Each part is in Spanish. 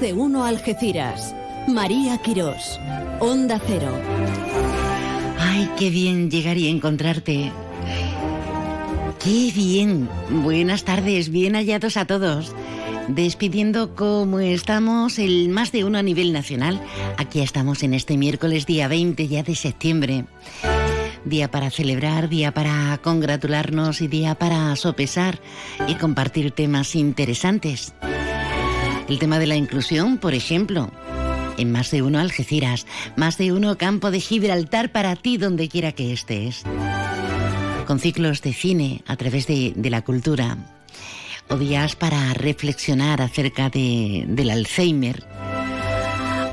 De uno Algeciras. María Quirós. Onda Cero. Ay, qué bien llegar y encontrarte. Qué bien. Buenas tardes, bien hallados a todos. Despidiendo como estamos el más de uno a nivel nacional. Aquí estamos en este miércoles día 20 ya de septiembre. Día para celebrar, día para congratularnos y día para sopesar y compartir temas interesantes. El tema de la inclusión, por ejemplo, en más de uno Algeciras, más de uno Campo de Gibraltar para ti donde quiera que estés. Con ciclos de cine a través de, la cultura. O días para reflexionar acerca de, del Alzheimer.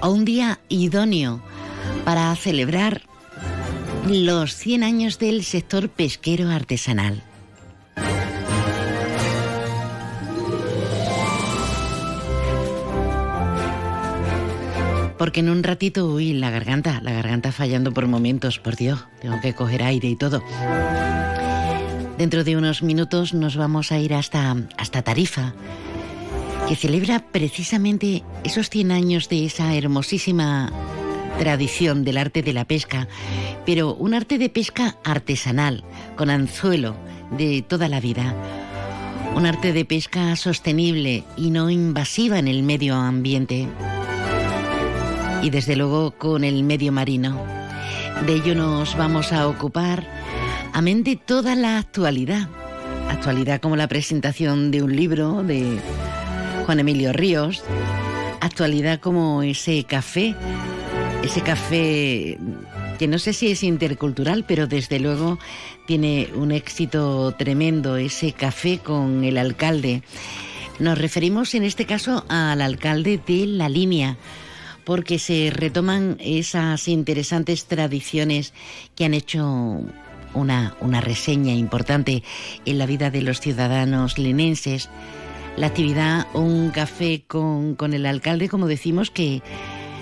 O un día idóneo para celebrar los 100 años del sector pesquero artesanal. Porque en un ratito, uy, la garganta, la garganta fallando por momentos, por Dios, tengo que coger aire y todo. Dentro de unos minutos nos vamos a ir hasta, hasta Tarifa, que celebra precisamente esos 100 años de esa hermosísima tradición del arte de la pesca, pero un arte de pesca artesanal, con anzuelo, de toda la vida. Un arte de pesca sostenible y no invasiva en el medio ambiente y desde luego con el medio marino. De ello nos vamos a ocupar a mente toda la actualidad. Actualidad como la presentación de un libro de Juan Emilio Ríos. Actualidad como ese café, ese café que no sé si es intercultural, pero desde luego tiene un éxito tremendo, ese café con el alcalde. Nos referimos en este caso al alcalde de La Línea, porque se retoman esas interesantes tradiciones que han hecho una, una reseña importante en la vida de los ciudadanos linenses. La actividad Un café con, con el alcalde, como decimos, que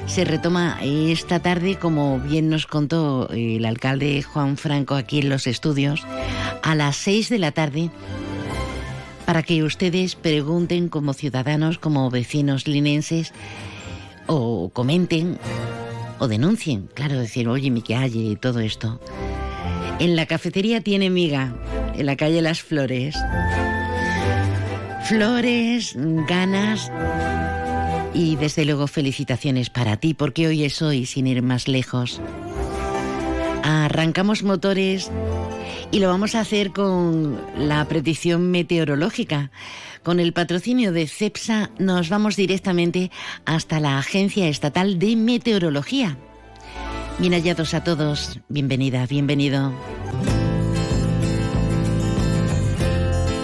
se retoma esta tarde, como bien nos contó el alcalde Juan Franco aquí en los estudios, a las seis de la tarde, para que ustedes pregunten como ciudadanos, como vecinos linenses, o comenten o denuncien, claro, decir, oye, mi calle y todo esto. En la cafetería tiene miga, en la calle Las Flores. Flores, ganas y desde luego felicitaciones para ti, porque hoy es hoy, sin ir más lejos. Arrancamos motores y lo vamos a hacer con la predicción meteorológica. Con el patrocinio de CEPSA nos vamos directamente hasta la Agencia Estatal de Meteorología. Bien hallados a todos, bienvenida, bienvenido.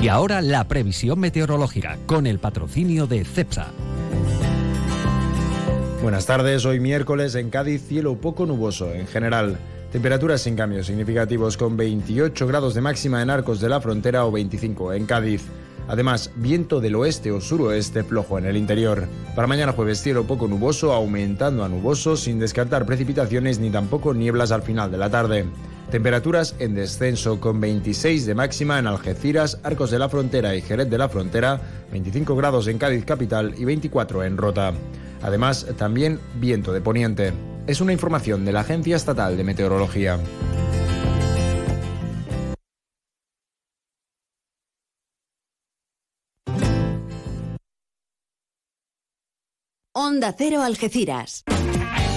Y ahora la previsión meteorológica con el patrocinio de CEPSA. Buenas tardes, hoy miércoles en Cádiz cielo poco nuboso en general. Temperaturas sin cambios significativos con 28 grados de máxima en Arcos de la Frontera o 25 en Cádiz. Además, viento del oeste o suroeste flojo en el interior. Para mañana jueves cielo poco nuboso, aumentando a nuboso, sin descartar precipitaciones ni tampoco nieblas al final de la tarde. Temperaturas en descenso con 26 de máxima en Algeciras, Arcos de la Frontera y Jerez de la Frontera, 25 grados en Cádiz capital y 24 en Rota. Además, también viento de poniente. Es una información de la Agencia Estatal de Meteorología. Onda Cero Algeciras.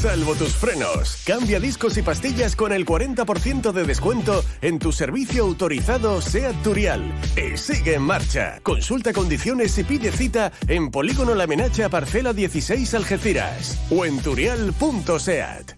Salvo tus frenos. Cambia discos y pastillas con el 40% de descuento en tu servicio autorizado SEAT Turial. Y sigue en marcha. Consulta condiciones y pide cita en Polígono La Menacha, parcela 16 Algeciras o en turial.seat.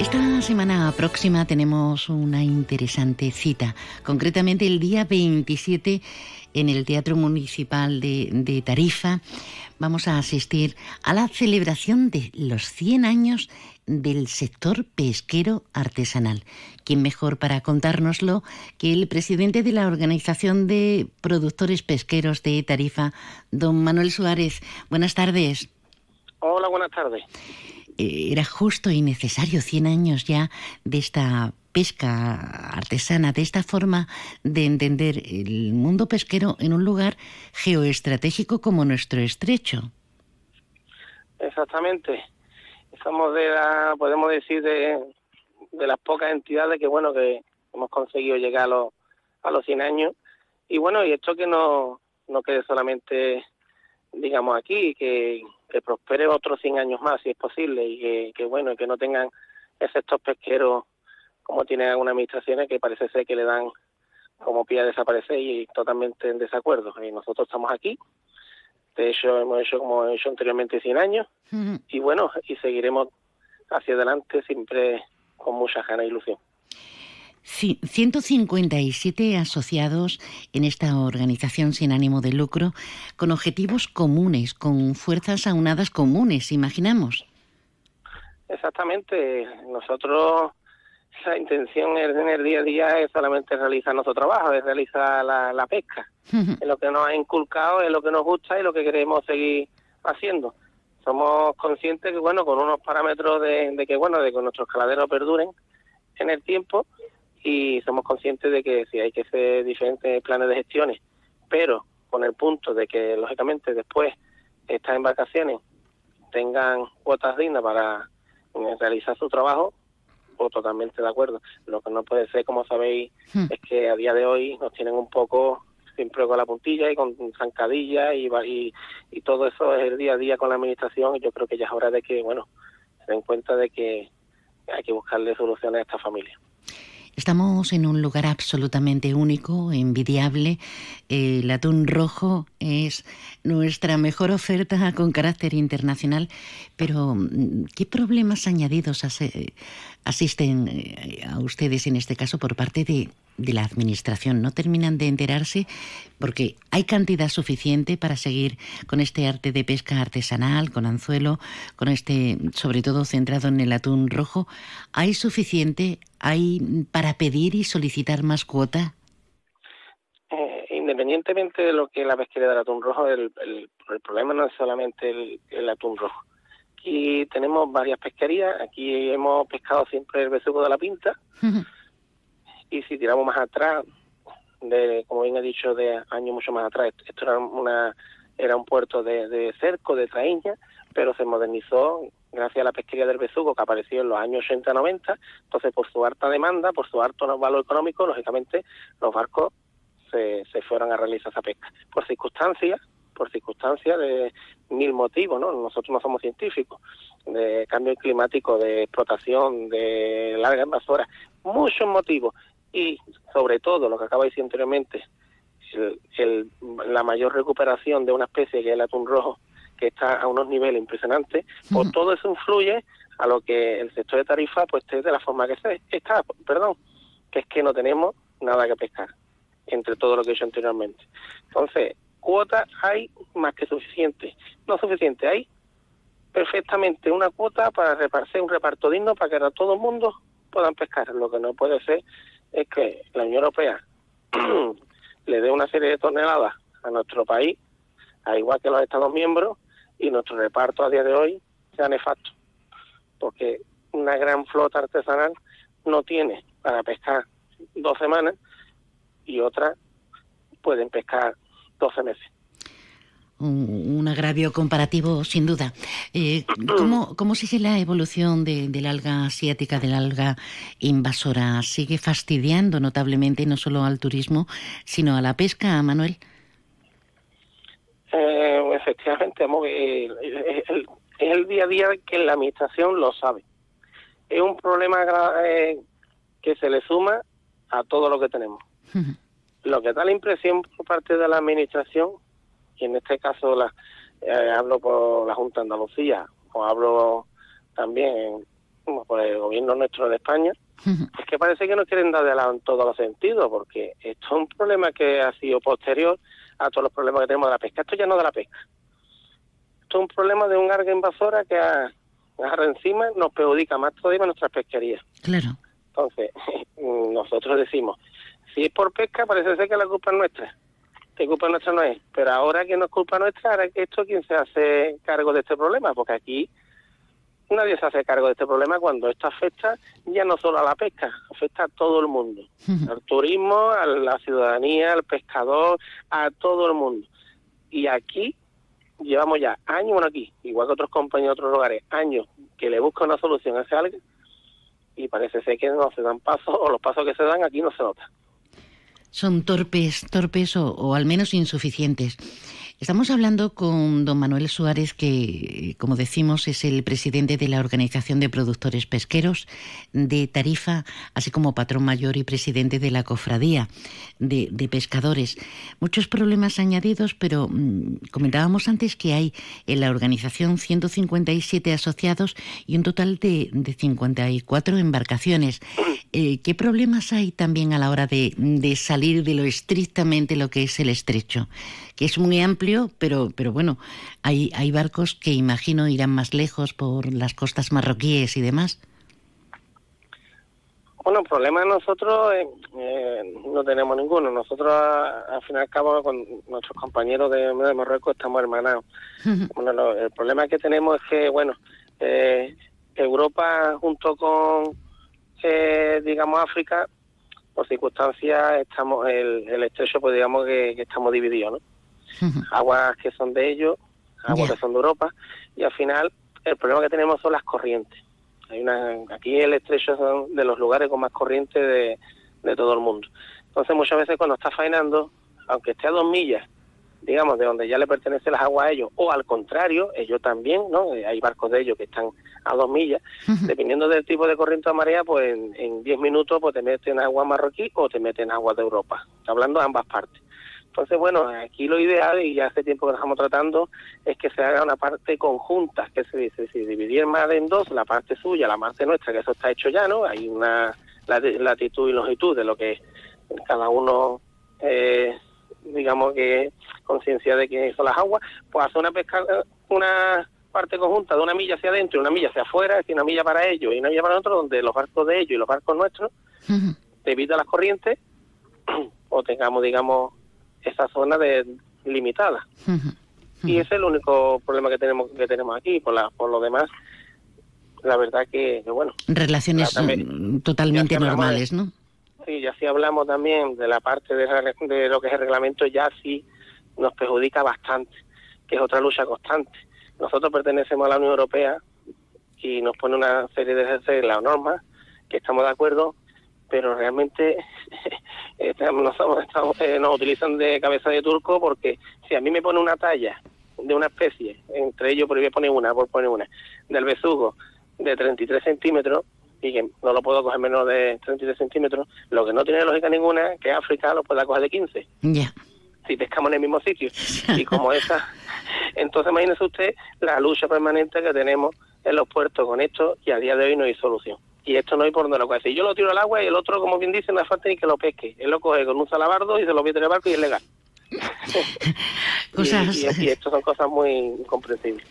Esta semana próxima tenemos una interesante cita, concretamente el día 27 en el Teatro Municipal de, Tarifa. Vamos a asistir a la celebración de los 100 años del sector pesquero artesanal. ¿Quién mejor para contárnoslo que el presidente de la Organización de Productores Pesqueros de Tarifa, don Manuel Suárez? Buenas tardes. Hola, buenas tardes. Era justo y necesario 100 años ya de esta pesca artesana, de esta forma de entender el mundo pesquero en un lugar geoestratégico como nuestro estrecho. Exactamente. Somos de la, podemos decir, de, de las pocas entidades que, bueno, que hemos conseguido llegar a los, a los 100 años. Y bueno, y esto que no, no quede solamente, digamos, aquí, que, que prospere otros 100 años más, si es posible, y que, que bueno, que no tengan efectos pesqueros como tienen algunas administraciones que parece ser que le dan como pie a desaparecer y totalmente en desacuerdo. Y nosotros estamos aquí, de hecho hemos hecho como he hecho anteriormente 100 años, y bueno, y seguiremos hacia adelante siempre con mucha ganas e ilusión. 157 asociados en esta organización sin ánimo de lucro, con objetivos comunes, con fuerzas aunadas comunes, imaginamos. Exactamente. Nosotros, la intención en el día a día es solamente realizar nuestro trabajo, es realizar la, pesca. es lo que nos ha inculcado, es lo que nos gusta y lo que queremos seguir haciendo. Somos conscientes que, bueno, con unos parámetros de, de que, bueno, de que nuestros caladeros perduren en el tiempo, y somos conscientes de que si hay que hacer diferentes planes de gestiones, pero con el punto de que lógicamente después estas embarcaciones tengan cuotas dignas para realizar su trabajo, pues totalmente de acuerdo. Lo que no puede ser, como sabéis, hmm. es que a día de hoy nos tienen un poco siempre con la puntilla y con zancadilla y, y, y todo eso es el día a día con la administración y yo creo que ya es hora de que, bueno, se den cuenta de que hay que buscarle soluciones a esta familia. Estamos en un lugar absolutamente único, envidiable. El atún rojo es nuestra mejor oferta con carácter internacional, pero mm, ¿qué problemas añadidos asisten eh, a ustedes en este caso por parte de, la administración? ¿No terminan de enterarse? Porque hay cantidad suficiente para seguir con este arte de pesca artesanal, con anzuelo, con este, sobre todo centrado en el atún rojo. ¿Hay suficiente? ¿Hay para pedir y solicitar más cuota? Eh, independientemente de lo que la pesquería del atún rojo, el, el, problema no es solamente el, atún rojo. Aquí tenemos varias pesquerías, aquí hemos pescado siempre el besugo de la pinta, y si tiramos más atrás, de, como bien he dicho, de años mucho más atrás, esto era una era un puerto de, de cerco, de traíña, pero se modernizó gracias a la pesquería del besugo que apareció en los años 80-90. Entonces, por su alta demanda, por su alto valor económico, lógicamente los barcos se, se fueron a realizar esa pesca. Por circunstancias, por circunstancias de mil motivos, ¿no? Nosotros no somos científicos, de cambio climático, de explotación, de largas horas, muchos motivos y sobre todo lo que acaba de decir anteriormente, el, la mayor recuperación de una especie que es el atún rojo, que está a unos niveles impresionantes, pues todo eso influye a lo que el sector de tarifa pues esté de la forma que se está, perdón, que es que no tenemos nada que pescar entre todo lo que he hecho anteriormente. Entonces, cuotas hay más que suficiente. No suficiente, hay perfectamente una cuota para repartir un reparto digno para que todo el mundo puedan pescar. Lo que no puede ser es que la Unión Europea le dé una serie de toneladas a nuestro país, al igual que los Estados miembros, y nuestro reparto a día de hoy sea nefasto. Porque una gran flota artesanal no tiene para pescar dos semanas y otras pueden pescar 12 meses. un, agravio comparativo sin duda. Eh, ¿cómo, ¿Cómo sigue la evolución de, del alga asiática, del alga invasora? ¿Sigue fastidiando notablemente no solo al turismo, sino a la pesca, Manuel? Eh, efectivamente, es el, día a día que la administración lo sabe. Es un problema eh, que se le suma a todo lo que tenemos. Lo que da la impresión por parte de la administración y en este caso la, eh, hablo por la Junta de Andalucía o hablo también por el gobierno nuestro de España, es que parece que no quieren dar en todos los sentidos, porque esto es un problema que ha sido posterior a todos los problemas que tenemos de la pesca. Esto ya no de la pesca. Esto es un problema de un alga invasora que a, encima nos perjudica más todavía nuestras pesquerías. Claro. Entonces, nosotros decimos, si es por pesca, parece ser que la culpa es nuestra que culpa nuestra no es. Pero ahora que no es culpa nuestra, ahora que esto, ¿quién se hace cargo de este problema? Porque aquí nadie se hace cargo de este problema cuando esto afecta ya no solo a la pesca, afecta a todo el mundo. Al turismo, a la ciudadanía, al pescador, a todo el mundo. Y aquí llevamos ya años, bueno aquí, igual que otros compañeros de otros lugares, años que le buscan una solución a ese algo y parece ser que no se dan pasos o los pasos que se dan aquí no se notan son torpes, torpes o, al menos insuficientes. Estamos hablando con don Manuel Suárez, que, como decimos, es el presidente de la Organización de Productores Pesqueros de Tarifa, así como patrón mayor y presidente de la Cofradía de, Pescadores. Muchos problemas añadidos, pero mm, comentábamos antes que hay en la organización 157 asociados y un total de, de 54 embarcaciones. Eh, ¿Qué problemas hay también a la hora de, de salir de lo estrictamente lo que es el estrecho? que es muy amplio, pero, pero bueno, hay, hay barcos que imagino irán más lejos por las costas marroquíes y demás. Bueno, problema nosotros eh, eh, no tenemos ninguno. Nosotros, al fin y al cabo, con nuestros compañeros de, Marruecos estamos hermanados. bueno, el problema que tenemos es que, bueno, eh, Europa junto con, digamos, África, por circunstancias, estamos el, el estrecho, pues digamos que, que estamos divididos, ¿no? Aguas que son de ellos, aguas que son de Europa, y al final el problema que tenemos son las corrientes. Hay una, aquí el estrecho es de los lugares con más corriente de, de todo el mundo. Entonces muchas veces cuando está faenando, aunque esté a dos millas, digamos, de donde ya le pertenece las aguas a ellos, o al contrario, ellos también, ¿no? Eh, hay barcos de ellos que están a dos millas, dependiendo del tipo de corriente de marea, pues en diez minutos pues te meten agua marroquí o te meten agua de Europa, hablando de ambas partes. Entonces, bueno, aquí lo ideal, y ya hace tiempo que lo estamos tratando, es que se haga una parte conjunta, que se dice, si dividir más en dos, la parte suya, la parte nuestra, que eso está hecho ya, ¿no? Hay una latitud y longitud de lo que cada uno, eh, digamos que conciencia de que son las aguas, pues hace una pesca, una parte conjunta de una milla hacia adentro y una milla hacia afuera, decir, una milla para ellos y una milla para nosotros, donde los barcos de ellos y los barcos nuestros, te evita las corrientes, o tengamos, digamos, esa zona de limitada. Y ese es el único problema que tenemos que tenemos aquí. Por, la, por lo demás, la verdad que, bueno. Relaciones totalmente normales, ¿no? Sí, ya si hablamos también de la parte de, de lo que es el reglamento, ya sí nos perjudica bastante, que es otra lucha constante. Nosotros pertenecemos a la Unión Europea y nos pone una serie de reglas normas que estamos de acuerdo, pero realmente nos, eh, nos utilizan de cabeza de turco porque si a mí me pone una talla de una especie, entre ellos por voy a poner una, por poner una, del besugo de 33 centímetros, y que no lo puedo coger menos de 33 centímetros, lo que no tiene lógica ninguna que África lo pueda coger de 15. Ya. Si pescamos en el mismo sitio. y como esa, entonces imagínese usted la lucha permanente que tenemos en los puertos con esto y a día de hoy no hay solución y esto no hay por donde lo coge. Si yo lo tiro al agua y el otro, como bien dice, no hace falta ni que lo pesque. Él lo coge con un salabardo y se lo mete en el barco y es legal. cosas... y, esto son cosas muy comprensibles.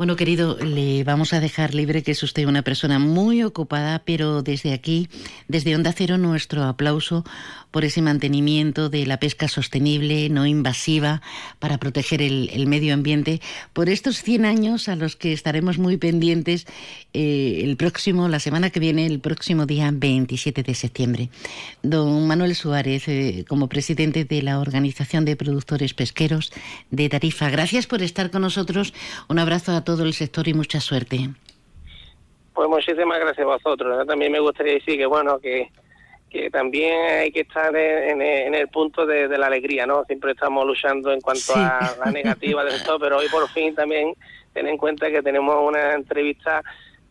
Bueno, querido, le vamos a dejar libre que es usted una persona muy ocupada, pero desde aquí, desde Onda Cero, nuestro aplauso por ese mantenimiento de la pesca sostenible, no invasiva, para proteger el, medio ambiente, por estos 100 años a los que estaremos muy pendientes eh, el próximo, la semana que viene, el próximo día 27 de septiembre. Don Manuel Suárez, eh, como presidente de la Organización de Productores Pesqueros de Tarifa, gracias por estar con nosotros. Un abrazo a todo el sector y mucha suerte. Pues muchísimas gracias a vosotros. También me gustaría decir que, bueno, que que también hay que estar en, el punto de, la alegría, ¿no? Siempre estamos luchando en cuanto a la negativa de esto, pero hoy por fin también ten en cuenta que tenemos una entrevista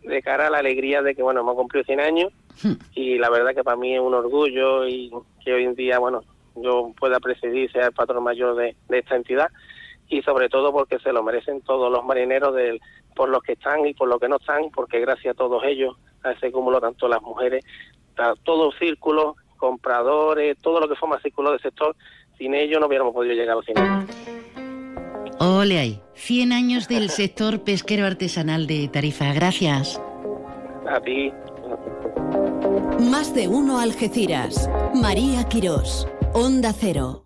de cara a la alegría de que, bueno, hemos cumplido 100 años hmm. y la verdad que para mí es un orgullo y que hoy en día, bueno, yo pueda presidir, sea el patrón mayor de, esta entidad y sobre todo porque se lo merecen todos los marineros del, por los que están y por los que no están, porque gracias a todos ellos, a ese cúmulo, tanto las mujeres todo círculo, compradores, todo lo que forma círculo del sector, sin ello no hubiéramos podido llegar a los 100 años. Ole ahí, 100 años del sector pesquero artesanal de Tarifa. Gracias. A ti. Más de uno Algeciras. María Quirós. Onda Cero.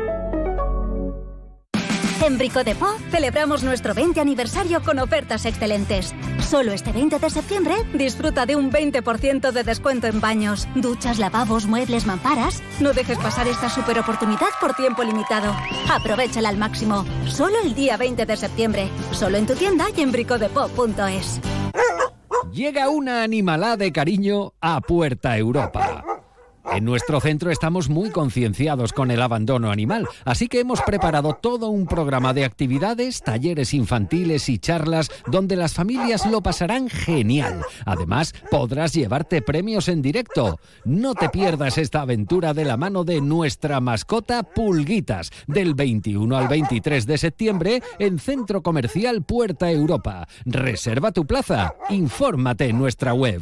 En Brico de Po celebramos nuestro 20 aniversario con ofertas excelentes. Solo este 20 de septiembre disfruta de un 20% de descuento en baños, duchas, lavabos, muebles, mamparas. No dejes pasar esta super oportunidad por tiempo limitado. Aprovechala al máximo. Solo el día 20 de septiembre. Solo en tu tienda y en bricodepo.es. Llega una animalada de cariño a Puerta Europa. En nuestro centro estamos muy concienciados con el abandono animal, así que hemos preparado todo un programa de actividades, talleres infantiles y charlas donde las familias lo pasarán genial. Además, podrás llevarte premios en directo. No te pierdas esta aventura de la mano de nuestra mascota Pulguitas, del 21 al 23 de septiembre en Centro Comercial Puerta Europa. Reserva tu plaza. Infórmate en nuestra web.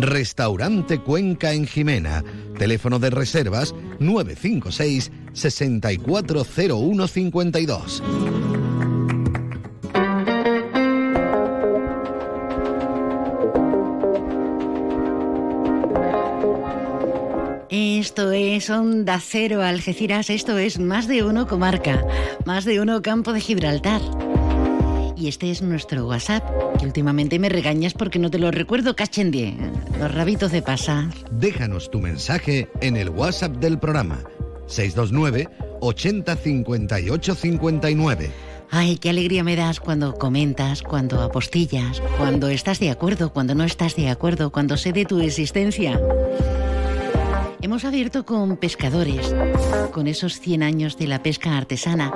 Restaurante Cuenca en Jimena. Teléfono de reservas 956 640152. Esto es Onda Cero Algeciras, esto es más de uno comarca, más de uno campo de Gibraltar. Y este es nuestro WhatsApp, que últimamente me regañas porque no te lo recuerdo, cachendie. Los rabitos de pasar. Déjanos tu mensaje en el WhatsApp del programa. 629 80 58 59. Ay, qué alegría me das cuando comentas, cuando apostillas, cuando estás de acuerdo, cuando no estás de acuerdo, cuando sé de tu existencia. Hemos abierto con pescadores, con esos 100 años de la pesca artesana,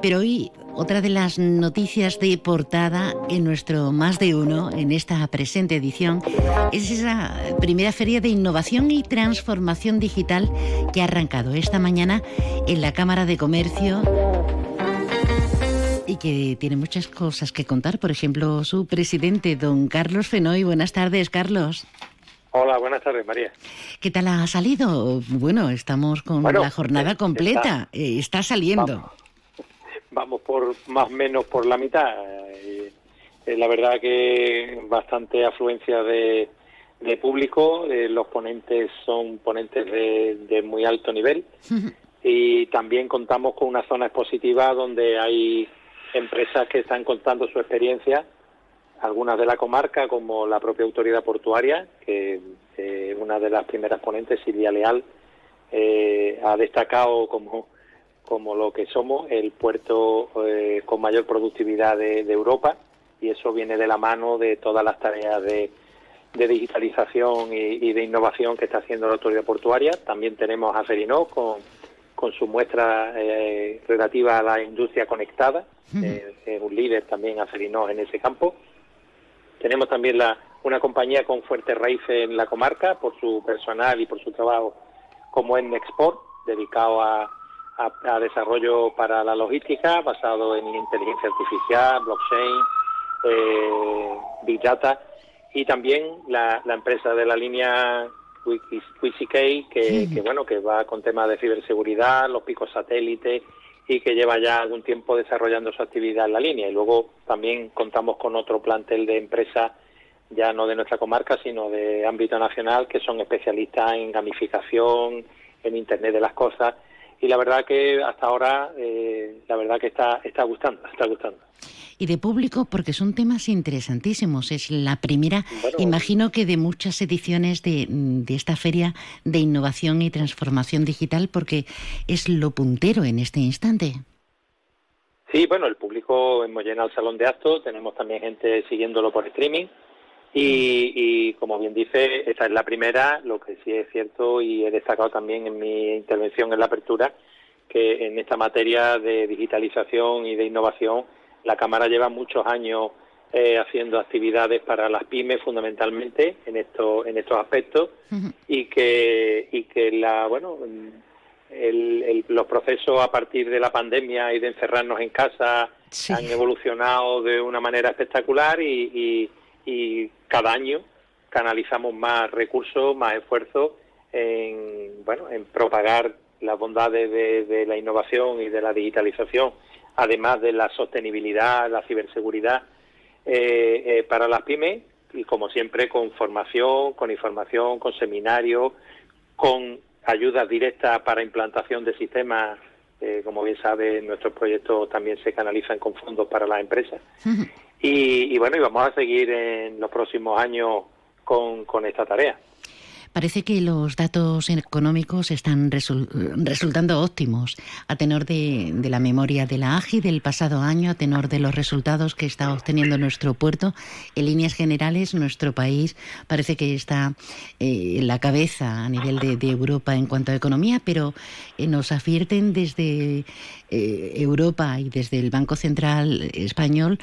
pero hoy otra de las noticias de portada en nuestro Más de Uno, en esta presente edición, es esa primera feria de innovación y transformación digital que ha arrancado esta mañana en la Cámara de Comercio y que tiene muchas cosas que contar. Por ejemplo, su presidente, don Carlos Fenoy. Buenas tardes, Carlos. Hola, buenas tardes, María. ¿Qué tal ha salido? Bueno, estamos con la jornada eh, completa. Eh, está, saliendo vamos por más o menos por la mitad. eh, la verdad que bastante afluencia de, público, eh, los ponentes son ponentes de, muy alto nivel y también contamos con una zona expositiva donde hay empresas que están contando su experiencia, algunas de la comarca como la propia autoridad portuaria, que una de las primeras ponentes, Silvia Leal, ha destacado como como lo que somos, el puerto eh, con mayor productividad de, Europa, y eso viene de la mano de todas las tareas de, digitalización y, de innovación que está haciendo la autoridad portuaria. También tenemos a Ferinó con, con su muestra eh, relativa a la industria conectada, eh, es un líder también a Ferinó en ese campo. Tenemos también la, una compañía con fuerte raíz en la comarca por su personal y por su trabajo, como en Export, dedicado a a, desarrollo para la logística basado en inteligencia artificial, blockchain, eh, big data y también la, empresa de la línea QuickCK que, que, bueno que va con temas de ciberseguridad, los picos satélites y que lleva ya algún tiempo desarrollando su actividad en la línea. Y luego también contamos con otro plantel de empresas ya no de nuestra comarca sino de ámbito nacional que son especialistas en gamificación, en Internet de las cosas y la verdad que hasta ahora eh, la verdad que está está gustando está gustando. Y de público porque son temas interesantísimos es la primera imagino que de muchas ediciones de, de, esta feria de innovación y transformación digital porque es lo puntero en este instante. Sí bueno el público hemos llenado el salón de actos tenemos también gente siguiéndolo por streaming y, como bien dice, esta es la primera, lo que sí es cierto y he destacado también en mi intervención en la apertura, que en esta materia de digitalización y de innovación, la Cámara lleva muchos años eh, haciendo actividades para las pymes fundamentalmente en estos en estos aspectos y que y que la bueno los procesos a partir de la pandemia y de encerrarnos en casa han evolucionado de una manera espectacular y y cada año canalizamos más recursos, más esfuerzos en, bueno, en propagar las bondades de, la innovación y de la digitalización, además de la sostenibilidad, la ciberseguridad eh, eh, para las pymes y como siempre con formación, con información, con seminarios, con ayudas directas para implantación de sistemas. Eh, como bien sabe, nuestros proyectos también se canalizan con fondos para las empresas. Y, bueno, y vamos a seguir en los próximos años con, con esta tarea. Parece que los datos económicos están resultando óptimos a tenor de, la memoria de la AGI del pasado año, a tenor de los resultados que está obteniendo nuestro puerto. En líneas generales, nuestro país parece que está eh, en la cabeza a nivel de, Europa en cuanto a economía, pero eh, nos advierten desde eh, Europa y desde el Banco Central Español,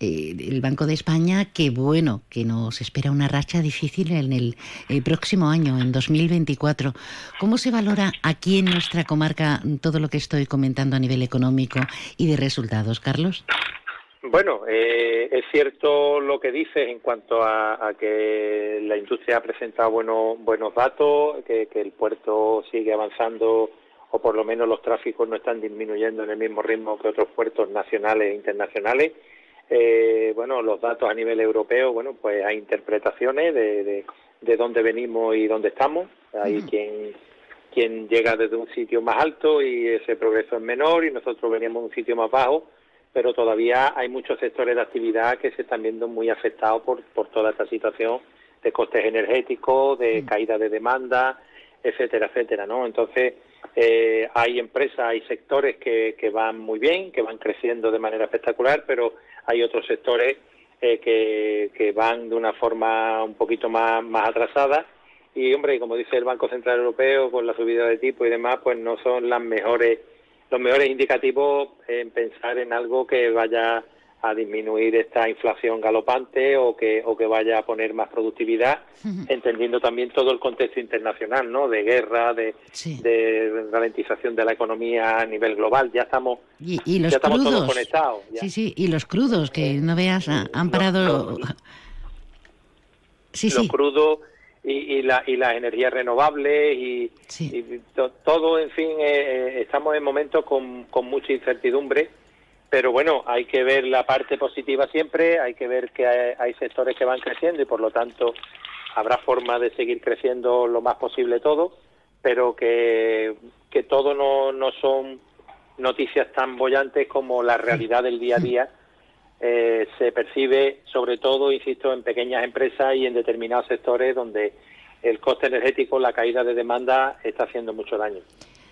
el Banco de España, que bueno, que nos espera una racha difícil en el próximo año en 2024. ¿Cómo se valora aquí en nuestra comarca todo lo que estoy comentando a nivel económico y de resultados, Carlos? Bueno, eh, es cierto lo que dices en cuanto a, que la industria ha presentado buenos, buenos datos, que, el puerto sigue avanzando o por lo menos los tráficos no están disminuyendo en el mismo ritmo que otros puertos nacionales e internacionales. Eh, bueno, los datos a nivel europeo, bueno, pues hay interpretaciones de, de dónde venimos y dónde estamos. Hay quien, quien llega desde un sitio más alto y ese progreso es menor y nosotros venimos de un sitio más bajo, pero todavía hay muchos sectores de actividad que se están viendo muy afectados por, por toda esta situación de costes energéticos, de caída de demanda, etcétera, etcétera, ¿no? Entonces, eh, hay empresas, hay sectores que, van muy bien, que van creciendo de manera espectacular, pero hay otros sectores eh, que, van de una forma un poquito más, más atrasada. Y hombre como dice el Banco Central Europeo con la subida de tipo y demás pues no son las mejores los mejores indicativos en pensar en algo que vaya a disminuir esta inflación galopante o que, o que vaya a poner más productividad, entendiendo también todo el contexto internacional, ¿no? De guerra, de, de ralentización de la economía a nivel global. Ya estamos, y, los ya estamos crudos. todos conectados. Sí, sí, y los crudos, que no veas, han parado... sí, los crudos y, la, y las energías renovables y, todo, en fin, eh, eh, estamos en momentos con, con mucha incertidumbre pero bueno, hay que ver la parte positiva siempre, hay que ver que hay, sectores que van creciendo y por lo tanto habrá forma de seguir creciendo lo más posible todo, pero que, que todo no, no son noticias tan bollantes como la realidad del día a día eh, se percibe sobre todo, insisto, en pequeñas empresas y en determinados sectores donde el coste energético, la caída de demanda está haciendo mucho daño.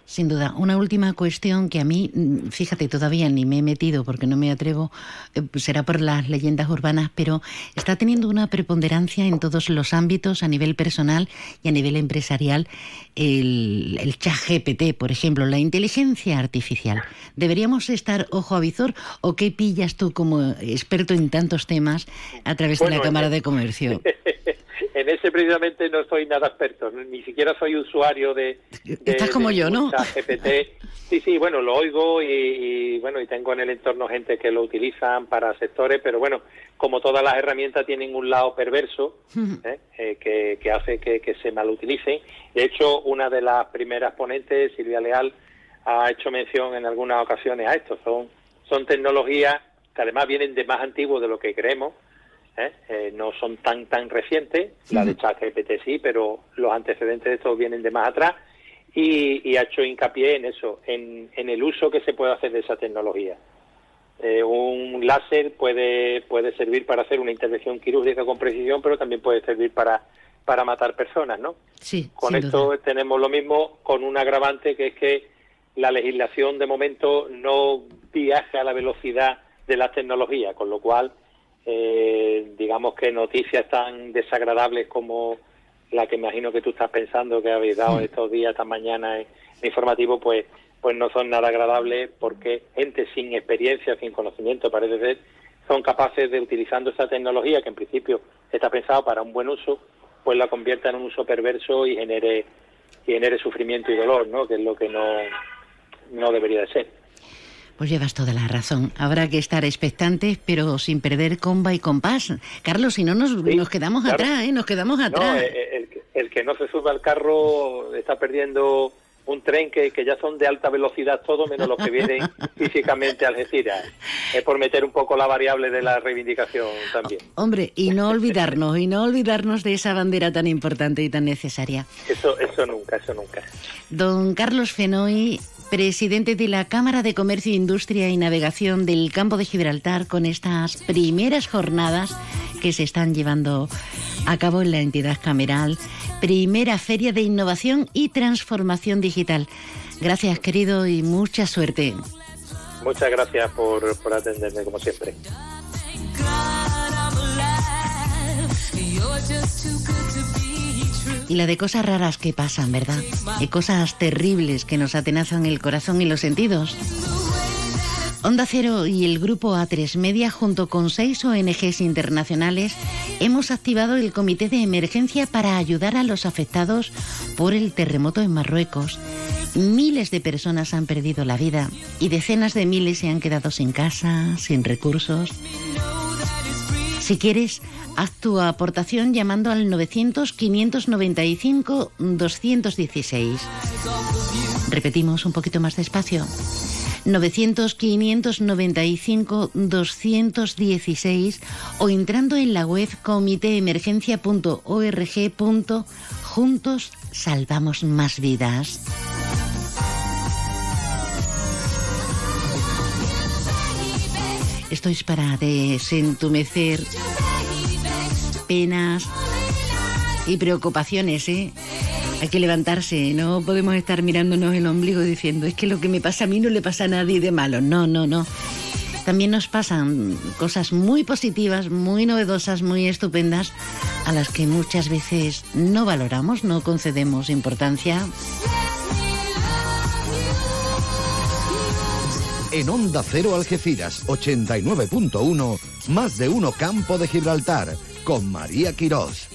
Sin duda. Una última cuestión que a mí, mm, fíjate, todavía ni me he metido porque no me atrevo, eh, será por las leyendas urbanas, pero está teniendo una preponderancia en todos los ámbitos, a nivel personal y a nivel empresarial, el, el chat GPT, por ejemplo, la inteligencia artificial. ¿Deberíamos estar ojo a visor o qué pillas tú como experto en tantos temas a través de la Cámara de Comercio? en ese precisamente no soy nada experto, ni siquiera soy usuario de... Estás como yo, ¿no? GPT. Sí, sí, bueno, lo oigo y, bueno, y tengo en el entorno gente que lo utilizan para sectores, pero bueno, como todas las herramientas tienen un lado perverso ¿eh? Eh, que, hace que, que se malutilicen. De hecho, una de las primeras ponentes, Silvia Leal, ha hecho mención en algunas ocasiones a esto. Son, son tecnologías que además vienen de más antiguo de lo que creemos, ¿eh? Eh, no son tan tan recientes, la de ChatGPT sí, pero los antecedentes de estos vienen de más atrás y, ha hecho hincapié en eso, en, el uso que se puede hacer de esa tecnología. Eh, un láser puede, puede servir para hacer una intervención quirúrgica con precisión, pero también puede servir para, para matar personas, ¿no? Sí. Con esto tenemos lo mismo con un agravante que es que la legislación de momento no viaja a la velocidad de las tecnologías, con lo cual eh, digamos que noticias tan desagradables como la que imagino que tú estás pensando que habéis dado estos días, esta mañana en, informativo, pues pues no son nada agradables porque gente sin experiencia, sin conocimiento, parece ser, son capaces de utilizando esta tecnología que en principio está pensado para un buen uso, pues la convierta en un uso perverso y genere y genere sufrimiento y dolor, ¿no? Que es lo que no no debería de ser. Pues llevas toda la razón. Habrá que estar expectantes, pero sin perder comba y compás. Carlos, si no nos, nos quedamos atrás, ¿eh? Nos quedamos atrás. Eh, eh, el, que no se suba al carro está perdiendo un tren que, que ya son de alta velocidad todo, menos los que vienen físicamente a Algeciras. Es por meter un poco la variable de la reivindicación también. Hombre, y no olvidarnos, y no olvidarnos de esa bandera tan importante y tan necesaria. Eso, eso nunca, eso nunca. Don Carlos Fenoy, presidente de la Cámara de Comercio, Industria y Navegación del Campo de Gibraltar, con estas primeras jornadas que se están llevando a cabo en la entidad cameral, primera feria de innovación y transformación digital. Gracias, querido, y mucha suerte. Muchas gracias por, por atenderme, como siempre. Y la de cosas raras que pasan, ¿verdad? Y cosas terribles que nos atenazan el corazón y los sentidos. Onda Cero y el grupo A3 Media, junto con seis ONGs internacionales, hemos activado el Comité de Emergencia para ayudar a los afectados por el terremoto en Marruecos. Miles de personas han perdido la vida y decenas de miles se han quedado sin casa, sin recursos. Si quieres, haz tu aportación llamando al 900-595-216. Repetimos un poquito más despacio. 900-595-216 o entrando en la web comiteemergencia.org. Juntos salvamos más vidas. Esto es para desentumecer penas y preocupaciones, ¿eh? Hay que levantarse, no podemos estar mirándonos el ombligo diciendo, es que lo que me pasa a mí no le pasa a nadie de malo. No, no, no. También nos pasan cosas muy positivas, muy novedosas, muy estupendas, a las que muchas veces no valoramos, no concedemos importancia. En Onda Cero Algeciras 89.1, más de uno Campo de Gibraltar, con María Quirós.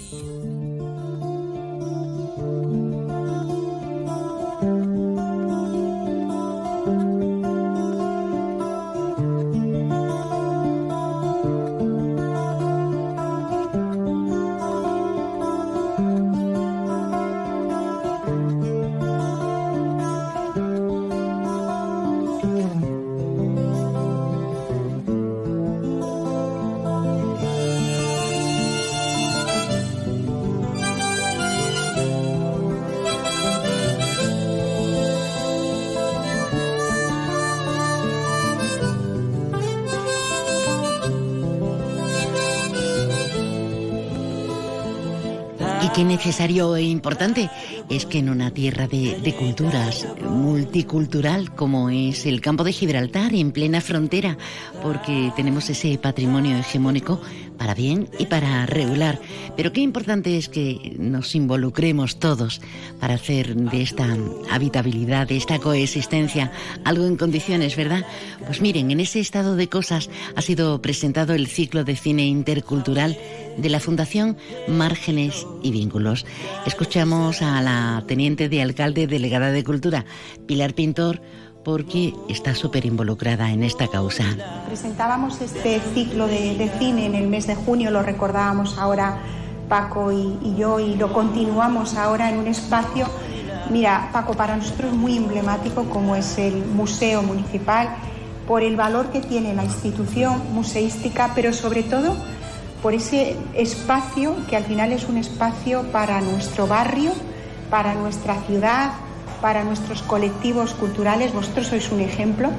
Qué necesario e importante es que en una tierra de, culturas multicultural como es el campo de Gibraltar, en plena frontera, porque tenemos ese patrimonio hegemónico para bien y para regular. Pero qué importante es que nos involucremos todos para hacer de esta habitabilidad, de esta coexistencia, algo en condiciones, ¿verdad? Pues miren, en ese estado de cosas ha sido presentado el ciclo de cine intercultural de la Fundación Márgenes y Vínculos. Escuchamos a la teniente de alcalde delegada de Cultura, Pilar Pintor, porque está súper involucrada en esta causa. Presentábamos este ciclo de, cine en el mes de junio, lo recordábamos ahora Paco y, y yo, y lo continuamos ahora en un espacio Mira, Paco, para nosotros muy emblemático como es el Museo Municipal, por el valor que tiene la institución museística, pero sobre todo por ese espacio que al final es un espacio para nuestro barrio, para nuestra ciudad, para nuestros colectivos culturales. Vosotros sois un ejemplo.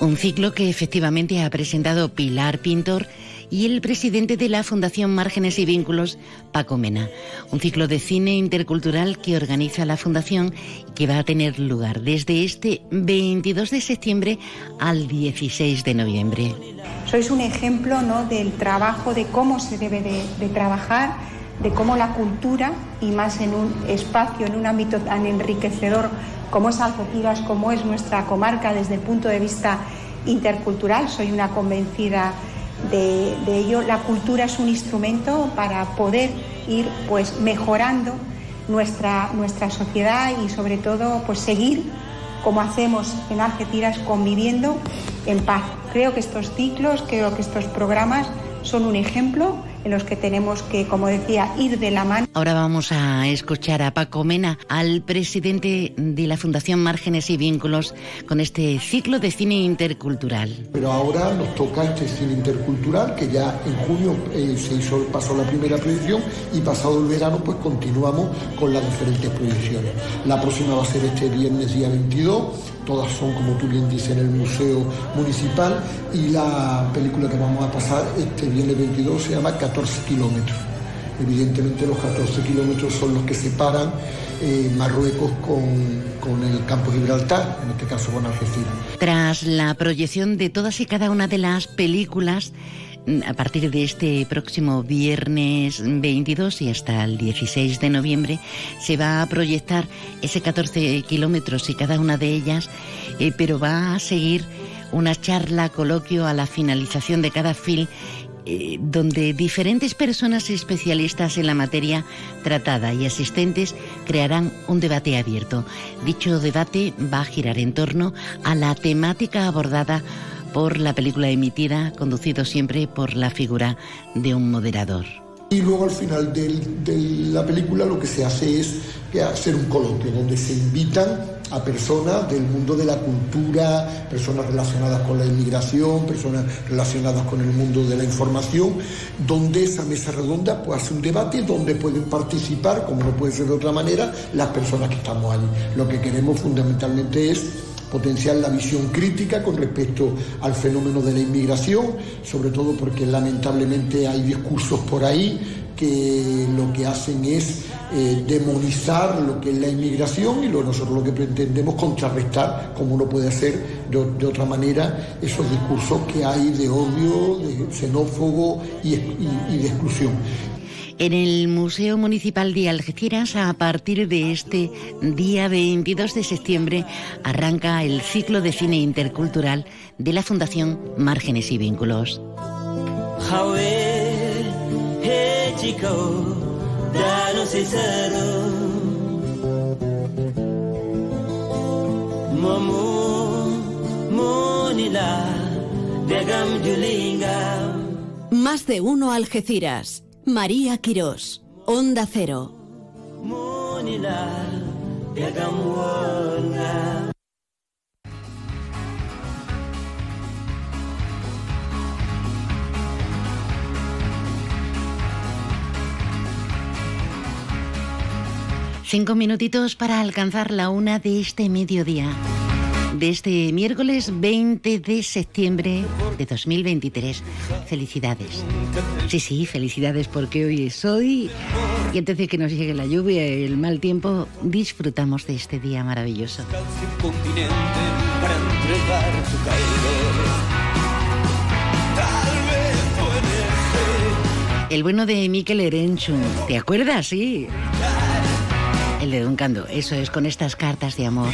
Un ciclo que efectivamente ha presentado Pilar Pintor y el presidente de la Fundación Márgenes y Vínculos, Paco Mena. Un ciclo de cine intercultural que organiza la Fundación y que va a tener lugar desde este 22 de septiembre al 16 de noviembre. Sois un ejemplo ¿no? del trabajo, de cómo se debe de, trabajar, de cómo la cultura, y más en un espacio, en un ámbito tan enriquecedor como es Algeciras, como es nuestra comarca desde el punto de vista intercultural, soy una convencida de, ello. La cultura es un instrumento para poder ir pues mejorando nuestra, nuestra sociedad y sobre todo pues seguir como hacemos en Algeciras conviviendo en paz. Creo que estos ciclos, creo que estos programas son un ejemplo en los que tenemos que, como decía, ir de la mano. Ahora vamos a escuchar a Paco Mena, al presidente de la Fundación Márgenes y Vínculos, con este ciclo de cine intercultural. Pero ahora nos toca este cine intercultural, que ya en junio eh, se hizo, pasó la primera proyección y pasado el verano pues continuamos con las diferentes proyecciones. La próxima va a ser este viernes día 22 todas son, como tú bien dices, en el Museo Municipal y la película que vamos a pasar este viernes 22 se llama 14 kilómetros. Evidentemente los 14 kilómetros son los que separan eh, Marruecos con, el campo Gibraltar, en este caso con Algeciras. Tras la proyección de todas y cada una de las películas, a partir de este próximo viernes 22 y hasta el 16 de noviembre se va a proyectar ese 14 kilómetros y cada una de ellas, eh, pero va a seguir una charla, coloquio a la finalización de cada film eh, donde diferentes personas especialistas en la materia tratada y asistentes crearán un debate abierto. Dicho debate va a girar en torno a la temática abordada por la película emitida, conducido siempre por la figura de un moderador. Y luego al final de la película lo que se hace es hacer un coloquio donde se invitan a personas del mundo de la cultura, personas relacionadas con la inmigración, personas relacionadas con el mundo de la información, donde esa mesa redonda pues, hace un debate donde pueden participar, como no puede ser de otra manera, las personas que estamos allí. Lo que queremos fundamentalmente es potenciar la visión crítica con respecto al fenómeno de la inmigración, sobre todo porque lamentablemente hay discursos por ahí que lo que hacen es eh, demonizar lo que es la inmigración y lo, nosotros lo que pretendemos contrarrestar, como uno puede hacer de, otra manera, esos discursos que hay de odio, de xenófobo y de exclusión. En el Museo Municipal de Algeciras, a partir de este día 22 de septiembre, arranca el ciclo de cine intercultural de la Fundación Márgenes y Vínculos. Más de uno Algeciras. María Quirós, Onda Cero. Cinco minutitos para alcanzar la una de este mediodía este miércoles 20 de septiembre de 2023. Felicidades. Sí, sí, felicidades porque hoy es hoy y antes de que nos llegue la lluvia y el mal tiempo, disfrutamos de este día maravilloso. El bueno de Mikel Erenchun, ¿te acuerdas? Sí. El de Duncando, eso es, con estas cartas de amor.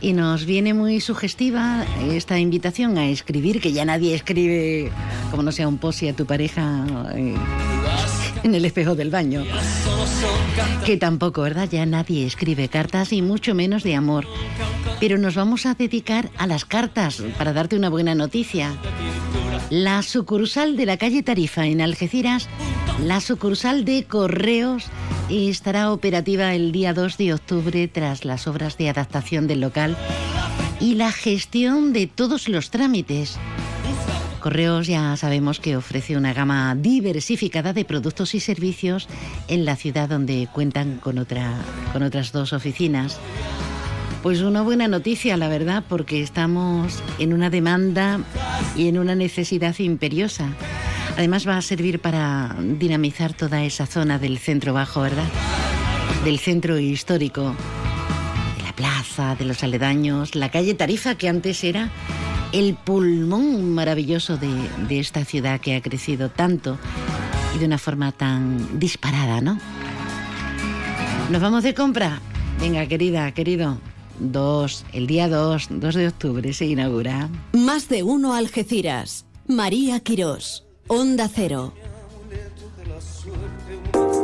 Y nos viene muy sugestiva esta invitación a escribir, que ya nadie escribe, como no sea un posi a tu pareja eh, en el espejo del baño. Que tampoco, ¿verdad? Ya nadie escribe cartas y mucho menos de amor. Pero nos vamos a dedicar a las cartas para darte una buena noticia. La sucursal de la calle Tarifa en Algeciras, la sucursal de Correos, estará operativa el día 2 de octubre tras las obras de adaptación del local y la gestión de todos los trámites. Correos ya sabemos que ofrece una gama diversificada de productos y servicios en la ciudad donde cuentan con, otra, con otras dos oficinas. Pues una buena noticia, la verdad, porque estamos en una demanda y en una necesidad imperiosa. Además va a servir para dinamizar toda esa zona del centro bajo, ¿verdad? Del centro histórico, de la plaza, de los aledaños, la calle Tarifa, que antes era el pulmón maravilloso de, esta ciudad que ha crecido tanto y de una forma tan disparada, ¿no? ¿Nos vamos de compra? Venga, querida, querido. Dos, el día 2, 2 de octubre se inaugura. Más de uno Algeciras. María Quirós. Onda Cero.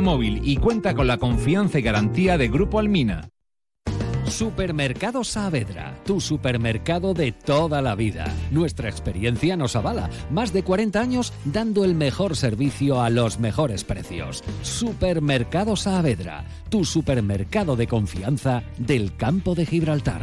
Móvil y cuenta con la confianza y garantía de Grupo Almina. Supermercado Saavedra, tu supermercado de toda la vida. Nuestra experiencia nos avala. Más de 40 años dando el mejor servicio a los mejores precios. Supermercado Saavedra, tu supermercado de confianza del campo de Gibraltar.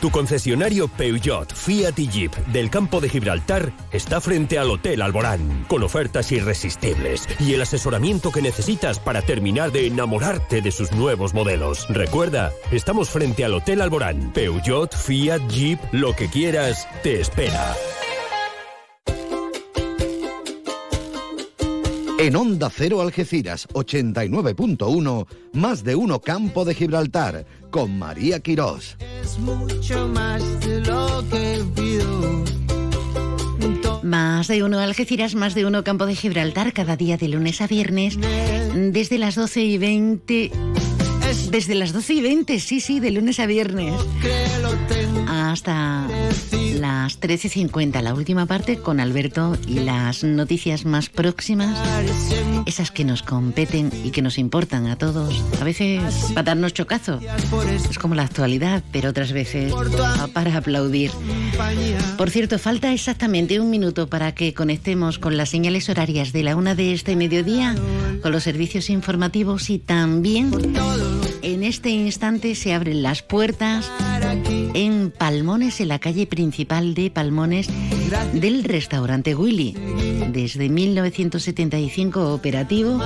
Tu concesionario Peugeot, Fiat y Jeep del campo de Gibraltar está frente al Hotel Alborán, con ofertas irresistibles y el asesoramiento que necesitas para terminar de enamorarte de sus nuevos modelos. Recuerda, estamos frente al Hotel Alborán. Peugeot, Fiat, Jeep, lo que quieras, te espera. En Onda Cero Algeciras 89.1, más de uno Campo de Gibraltar, con María Quirós. Es mucho más de lo que pido. Más de uno Algeciras, más de uno Campo de Gibraltar, cada día de lunes a viernes, desde las 12 y 20. Desde las 12 y 20, sí, sí, de lunes a viernes. Hasta las 13.50, la última parte con Alberto y las noticias más próximas, esas que nos competen y que nos importan a todos. A veces para darnos chocazo, es como la actualidad, pero otras veces para aplaudir. Por cierto, falta exactamente un minuto para que conectemos con las señales horarias de la una de este mediodía, con los servicios informativos y también en este instante se abren las puertas en Palmones, en la calle principal de Palmones del restaurante Willy. Desde 1975 operativo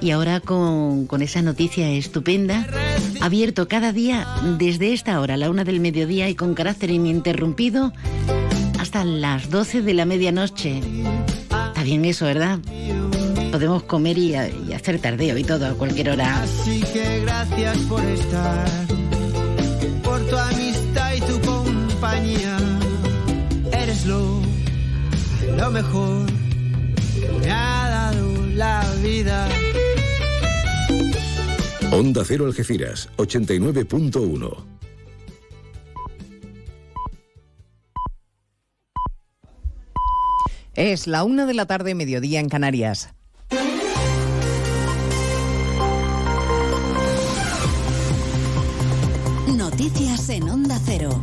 y ahora con, esa noticia estupenda, abierto cada día desde esta hora, la una del mediodía y con carácter ininterrumpido hasta las 12 de la medianoche. Está bien eso, ¿verdad? Podemos comer y, hacer tardeo y todo a cualquier hora. Así que gracias por estar, por tu amistad compañía. Eres lo, lo mejor que me la vida. Onda Cero Algeciras, 89.1. Es la una de la tarde, mediodía en Canarias. Noticias en Onda Cero.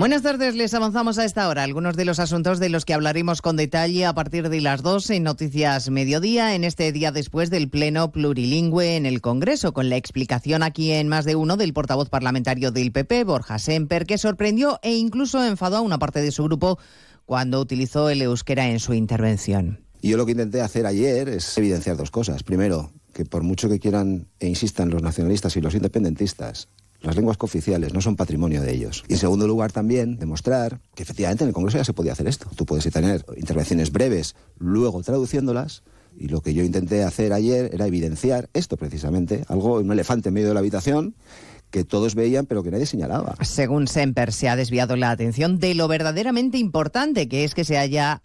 Buenas tardes, les avanzamos a esta hora algunos de los asuntos de los que hablaremos con detalle a partir de las 2 en Noticias Mediodía, en este día después del Pleno Plurilingüe en el Congreso, con la explicación aquí en más de uno del portavoz parlamentario del PP, Borja Semper, que sorprendió e incluso enfadó a una parte de su grupo cuando utilizó el euskera en su intervención. Yo lo que intenté hacer ayer es evidenciar dos cosas. Primero, que por mucho que quieran e insistan los nacionalistas y los independentistas, las lenguas cooficiales no son patrimonio de ellos. Y en segundo lugar también demostrar que efectivamente en el Congreso ya se podía hacer esto. Tú puedes tener intervenciones breves, luego traduciéndolas, y lo que yo intenté hacer ayer era evidenciar esto precisamente, algo, un elefante en medio de la habitación, que todos veían pero que nadie señalaba. Según Semper, se ha desviado la atención de lo verdaderamente importante, que es que se haya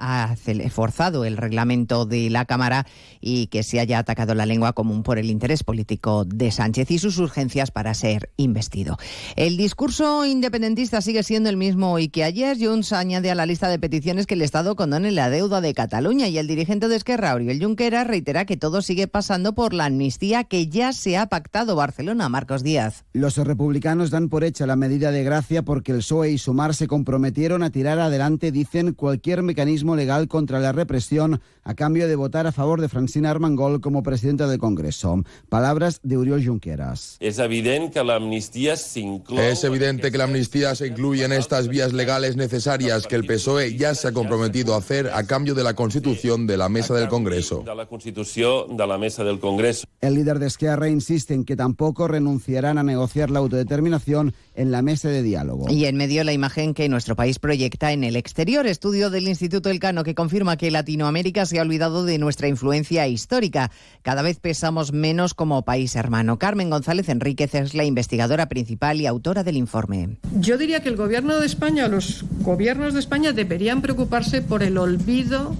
forzado el reglamento de la Cámara y que se haya atacado la lengua común por el interés político de Sánchez y sus urgencias para ser investido. El discurso independentista sigue siendo el mismo hoy que ayer. Junts añade a la lista de peticiones que el Estado condone la deuda de Cataluña y el dirigente de Esquerra, Oriol Junqueras, reitera que todo sigue pasando por la amnistía que ya se ha pactado Barcelona. Marcos Díaz. Los republicanos dan por hecha la medida de gracia porque el PSOE y Sumar se comprometieron a tirar adelante, dicen, cualquier mecanismo legal contra la represión a cambio de votar a favor de Francina Armengol como presidenta del Congreso. Palabras de Uriol Junqueras. Es evidente que la amnistía se incluye... Es evidente que la amnistía se incluye en estas vías legales necesarias que el PSOE ya se ha comprometido a hacer a cambio de la constitución de la mesa del Congreso. De la constitución de la mesa del Congreso. El líder de Esquerra insiste en que tampoco renunciarán a negociar la autodeterminación en la mesa de diálogo. Y en medio la imagen que nuestro país proyecta en el exterior, estudio del Instituto Elcano que confirma que Latinoamérica se ha olvidado de nuestra influencia histórica. Cada vez pesamos menos como país hermano. Carmen González Enríquez es la investigadora principal y autora del informe. Yo diría que el gobierno de España, los gobiernos de España deberían preocuparse por el olvido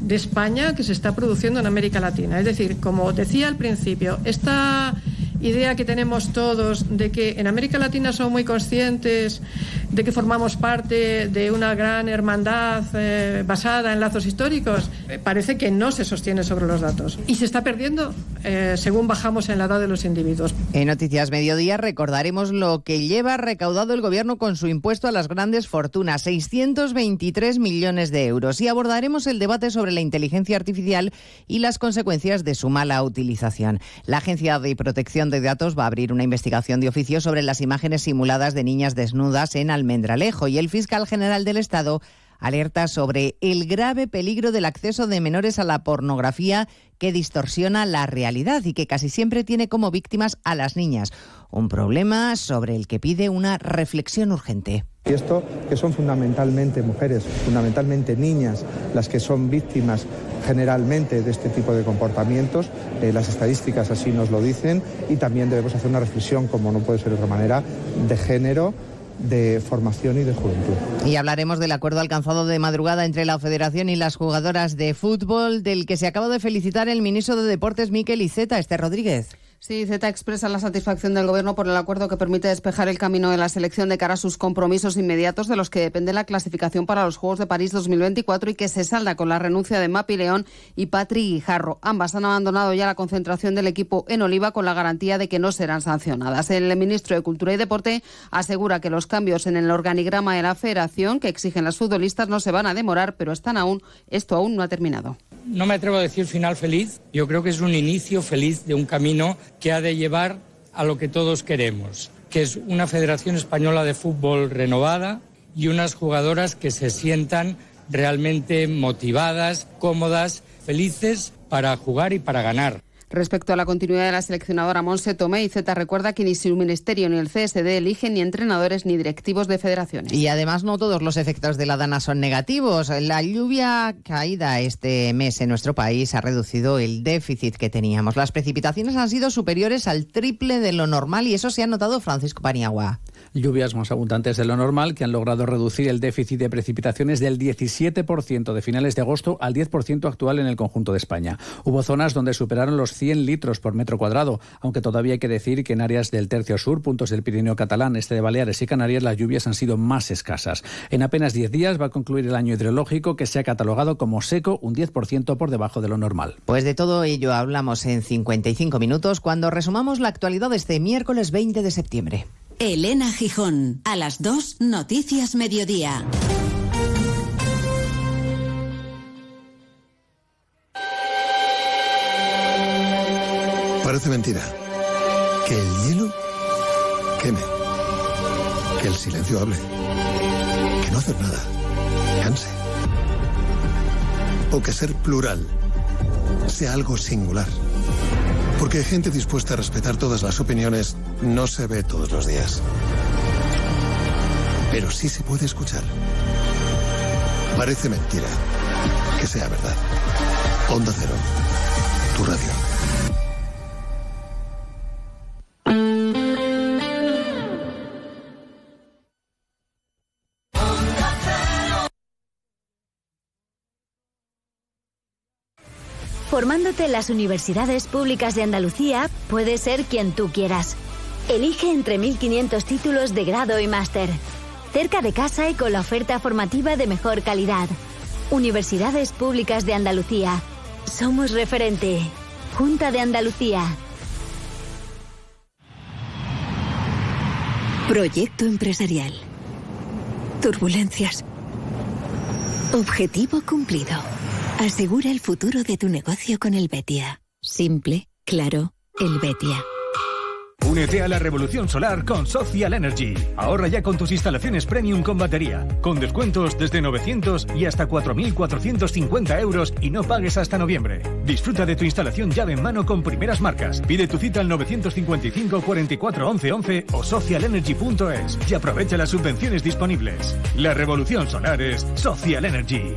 de España que se está produciendo en América Latina. Es decir, como decía al principio, esta idea que tenemos todos de que en América Latina son muy conscientes de que formamos parte de una gran hermandad eh, basada en lazos históricos, eh, parece que no se sostiene sobre los datos. Y se está perdiendo eh, según bajamos en la edad de los individuos. En Noticias Mediodía recordaremos lo que lleva recaudado el Gobierno con su impuesto a las grandes fortunas, 623 millones de euros. Y abordaremos el debate sobre la inteligencia artificial y las consecuencias de su mala utilización. La Agencia de Protección de Datos va a abrir una investigación de oficio sobre las imágenes simuladas de niñas desnudas en Almendralejo y el fiscal general del Estado alerta sobre el grave peligro del acceso de menores a la pornografía que distorsiona la realidad y que casi siempre tiene como víctimas a las niñas. Un problema sobre el que pide una reflexión urgente. Y esto que son fundamentalmente mujeres, fundamentalmente niñas, las que son víctimas generalmente de este tipo de comportamientos, eh, las estadísticas así nos lo dicen y también debemos hacer una reflexión, como no puede ser de otra manera, de género de formación y de juventud. Y hablaremos del acuerdo alcanzado de madrugada entre la Federación y las jugadoras de fútbol, del que se acaba de felicitar el ministro de Deportes Miquel Iceta, Este Rodríguez. Sí, Z expresa la satisfacción del Gobierno por el acuerdo que permite despejar el camino de la selección de cara a sus compromisos inmediatos de los que depende la clasificación para los Juegos de París 2024 y que se salda con la renuncia de Mapi León y Patri Guijarro. Ambas han abandonado ya la concentración del equipo en Oliva con la garantía de que no serán sancionadas. El ministro de Cultura y Deporte asegura que los cambios en el organigrama de la federación que exigen las futbolistas no se van a demorar, pero están aún, esto aún no ha terminado no me atrevo a decir final feliz, yo creo que es un inicio feliz de un camino que ha de llevar a lo que todos queremos, que es una Federación Española de Fútbol renovada y unas jugadoras que se sientan realmente motivadas, cómodas, felices para jugar y para ganar. Respecto a la continuidad de la seleccionadora Monse Tomé, y Z recuerda que ni su ministerio ni el CSD eligen ni entrenadores ni directivos de federaciones. Y además no todos los efectos de la dana son negativos. La lluvia caída este mes en nuestro país ha reducido el déficit que teníamos. Las precipitaciones han sido superiores al triple de lo normal y eso se ha notado Francisco Paniagua. Lluvias más abundantes de lo normal que han logrado reducir el déficit de precipitaciones del 17% de finales de agosto al 10% actual en el conjunto de España. Hubo zonas donde superaron los 100 litros por metro cuadrado, aunque todavía hay que decir que en áreas del tercio sur, puntos del Pirineo catalán, este de Baleares y Canarias, las lluvias han sido más escasas. En apenas 10 días va a concluir el año hidrológico que se ha catalogado como seco un 10% por debajo de lo normal. Pues de todo ello hablamos en 55 minutos cuando resumamos la actualidad de este miércoles 20 de septiembre. Elena Gijón, a las 2, Noticias Mediodía. Parece mentira. Que el hielo queme. Que el silencio hable. Que no hacer nada. Canse. O que ser plural sea algo singular. Porque gente dispuesta a respetar todas las opiniones no se ve todos los días. Pero sí se puede escuchar. Parece mentira que sea verdad. Onda Cero, tu radio. Formándote en las universidades públicas de Andalucía, puedes ser quien tú quieras. Elige entre 1.500 títulos de grado y máster. Cerca de casa y con la oferta formativa de mejor calidad. Universidades Públicas de Andalucía. Somos referente. Junta de Andalucía. Proyecto empresarial. Turbulencias. Objetivo cumplido. Asegura el futuro de tu negocio con el Betia. Simple, claro, el Betia. Únete a la revolución solar con Social Energy. Ahorra ya con tus instalaciones premium con batería, con descuentos desde 900 y hasta 4.450 euros y no pagues hasta noviembre. Disfruta de tu instalación llave en mano con primeras marcas. Pide tu cita al 955 44 11 11 o socialenergy.es y aprovecha las subvenciones disponibles. La revolución solar es Social Energy.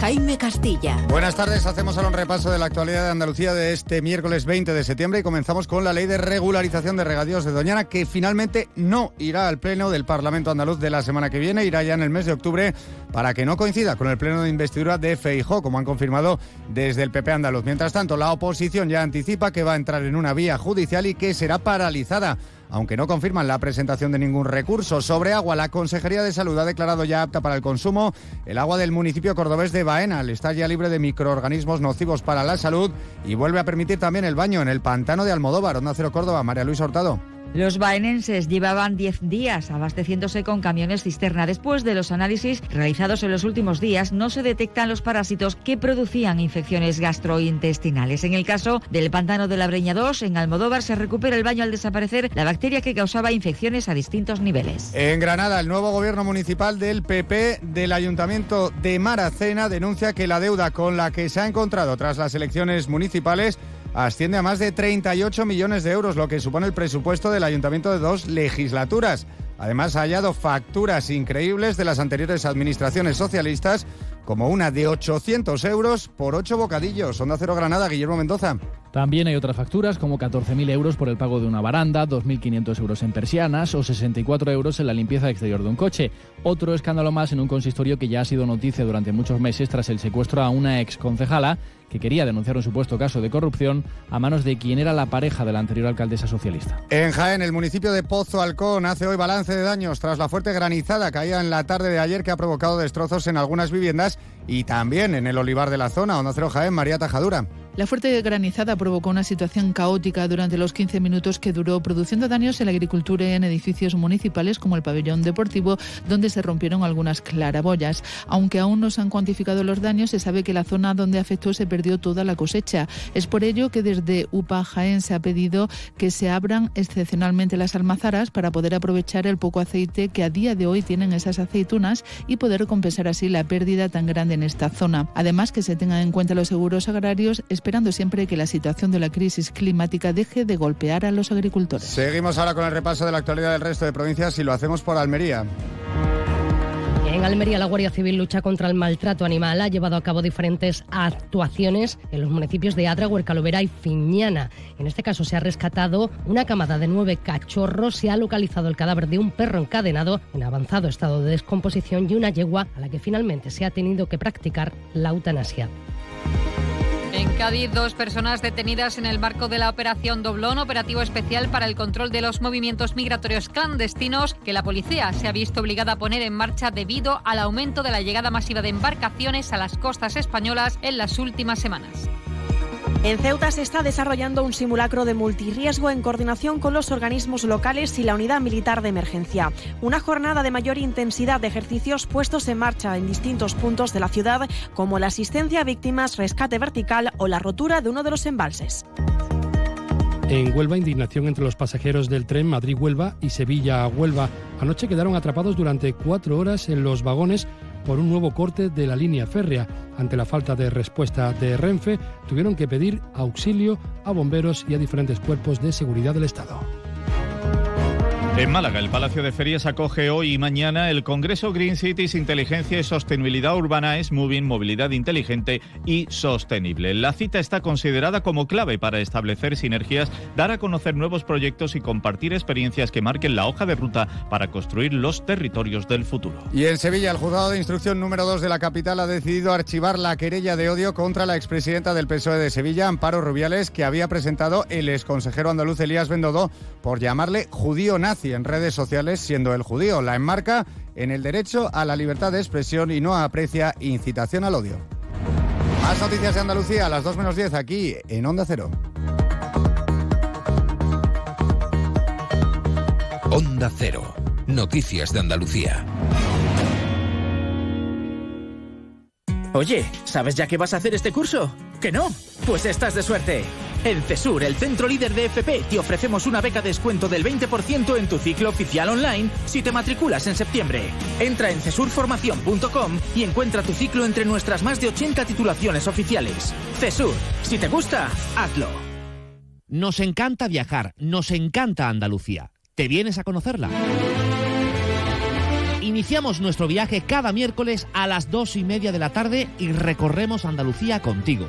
Jaime Castilla. Buenas tardes, hacemos ahora un repaso de la actualidad de Andalucía de este miércoles 20 de septiembre y comenzamos con la ley de regularización de regadíos de Doñana que finalmente no irá al pleno del Parlamento andaluz de la semana que viene, irá ya en el mes de octubre para que no coincida con el pleno de investidura de Feijó, como han confirmado desde el PP andaluz. Mientras tanto, la oposición ya anticipa que va a entrar en una vía judicial y que será paralizada aunque no confirman la presentación de ningún recurso. Sobre agua, la Consejería de Salud ha declarado ya apta para el consumo el agua del municipio cordobés de Baena. Está ya libre de microorganismos nocivos para la salud y vuelve a permitir también el baño en el pantano de Almodóvar, Onda Cero Córdoba. María Luisa Hurtado. Los baenenses llevaban 10 días abasteciéndose con camiones cisterna. Después de los análisis realizados en los últimos días, no se detectan los parásitos que producían infecciones gastrointestinales. En el caso del pantano de la Breña 2, en Almodóvar, se recupera el baño al desaparecer la bacteria que causaba infecciones a distintos niveles. En Granada, el nuevo gobierno municipal del PP del Ayuntamiento de Maracena denuncia que la deuda con la que se ha encontrado tras las elecciones municipales asciende a más de 38 millones de euros, lo que supone el presupuesto del ayuntamiento de dos legislaturas. Además, ha hallado facturas increíbles de las anteriores administraciones socialistas, como una de 800 euros por ocho bocadillos. Onda Cero Granada, Guillermo Mendoza. También hay otras facturas como 14.000 euros por el pago de una baranda, 2.500 euros en persianas o 64 euros en la limpieza exterior de un coche. Otro escándalo más en un consistorio que ya ha sido noticia durante muchos meses tras el secuestro a una ex concejala que quería denunciar un supuesto caso de corrupción a manos de quien era la pareja de la anterior alcaldesa socialista. En Jaén, el municipio de Pozo Alcón hace hoy balance de daños tras la fuerte granizada caída en la tarde de ayer que ha provocado destrozos en algunas viviendas y también en el olivar de la zona. Onda Cero Jaén, María Tajadura. La fuerte granizada provocó una situación caótica durante los 15 minutos que duró, produciendo daños en la agricultura y en edificios municipales como el pabellón deportivo, donde se rompieron algunas claraboyas. Aunque aún no se han cuantificado los daños, se sabe que la zona donde afectó se perdió toda la cosecha. Es por ello que desde UPA Jaén se ha pedido que se abran excepcionalmente las almazaras para poder aprovechar el poco aceite que a día de hoy tienen esas aceitunas y poder compensar así la pérdida tan grande en esta zona. Además, que se tengan en cuenta los seguros agrarios, esperando siempre que la situación de la crisis climática deje de golpear a los agricultores. Seguimos ahora con el repaso de la actualidad del resto de provincias y lo hacemos por Almería. En Almería, la Guardia Civil lucha contra el maltrato animal. Ha llevado a cabo diferentes actuaciones en los municipios de Adra, Huercalovera y Fiñana. En este caso, se ha rescatado una camada de nueve cachorros, se ha localizado el cadáver de un perro encadenado en avanzado estado de descomposición y una yegua a la que finalmente se ha tenido que practicar la eutanasia. En Cádiz, dos personas detenidas en el marco de la Operación Doblón, operativo especial para el control de los movimientos migratorios clandestinos que la policía se ha visto obligada a poner en marcha debido al aumento de la llegada masiva de embarcaciones a las costas españolas en las últimas semanas. En Ceuta se está desarrollando un simulacro de multirriesgo en coordinación con los organismos locales y la unidad militar de emergencia. Una jornada de mayor intensidad de ejercicios puestos en marcha en distintos puntos de la ciudad, como la asistencia a víctimas, rescate vertical o la rotura de uno de los embalses. En Huelva, indignación entre los pasajeros del tren Madrid-Huelva y Sevilla-Huelva. Anoche quedaron atrapados durante cuatro horas en los vagones por un nuevo corte de la línea férrea. Ante la falta de respuesta de Renfe, tuvieron que pedir auxilio a bomberos y a diferentes cuerpos de seguridad del Estado. En Málaga, el Palacio de Ferias acoge hoy y mañana el Congreso Green Cities Inteligencia y Sostenibilidad Urbana es Moving Movilidad Inteligente y Sostenible. La cita está considerada como clave para establecer sinergias, dar a conocer nuevos proyectos y compartir experiencias que marquen la hoja de ruta para construir los territorios del futuro. Y en Sevilla, el juzgado de instrucción número 2 de la capital ha decidido archivar la querella de odio contra la expresidenta del PSOE de Sevilla, Amparo Rubiales, que había presentado el exconsejero andaluz Elías Bendodo por llamarle judío nazi en redes sociales siendo el judío. La enmarca en el derecho a la libertad de expresión y no aprecia incitación al odio. Más noticias de Andalucía a las 2 menos 10 aquí en Onda Cero. Onda Cero. Noticias de Andalucía. Oye, ¿sabes ya qué vas a hacer este curso? ¿Que no? Pues estás de suerte. En CESUR, el centro líder de FP, te ofrecemos una beca de descuento del 20% en tu ciclo oficial online si te matriculas en septiembre. Entra en cesurformación.com y encuentra tu ciclo entre nuestras más de 80 titulaciones oficiales. CESUR, si te gusta, hazlo. Nos encanta viajar, nos encanta Andalucía. ¿Te vienes a conocerla? Iniciamos nuestro viaje cada miércoles a las dos y media de la tarde y recorremos Andalucía contigo.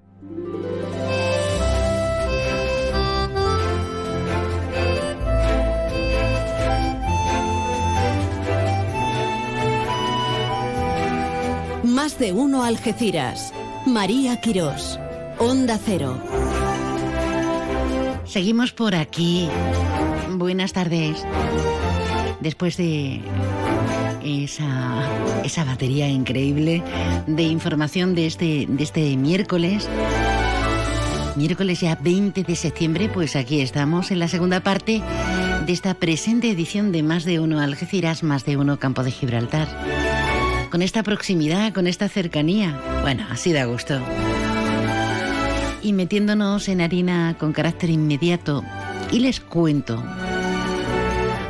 Más de uno Algeciras. María Quirós. Onda Cero. Seguimos por aquí. Buenas tardes. Después de esa, esa batería increíble de información de este, de este miércoles. Miércoles ya 20 de septiembre, pues aquí estamos en la segunda parte de esta presente edición de Más de Uno Algeciras, Más de Uno Campo de Gibraltar. Con esta proximidad, con esta cercanía, bueno, así da gusto. Y metiéndonos en harina con carácter inmediato, y les cuento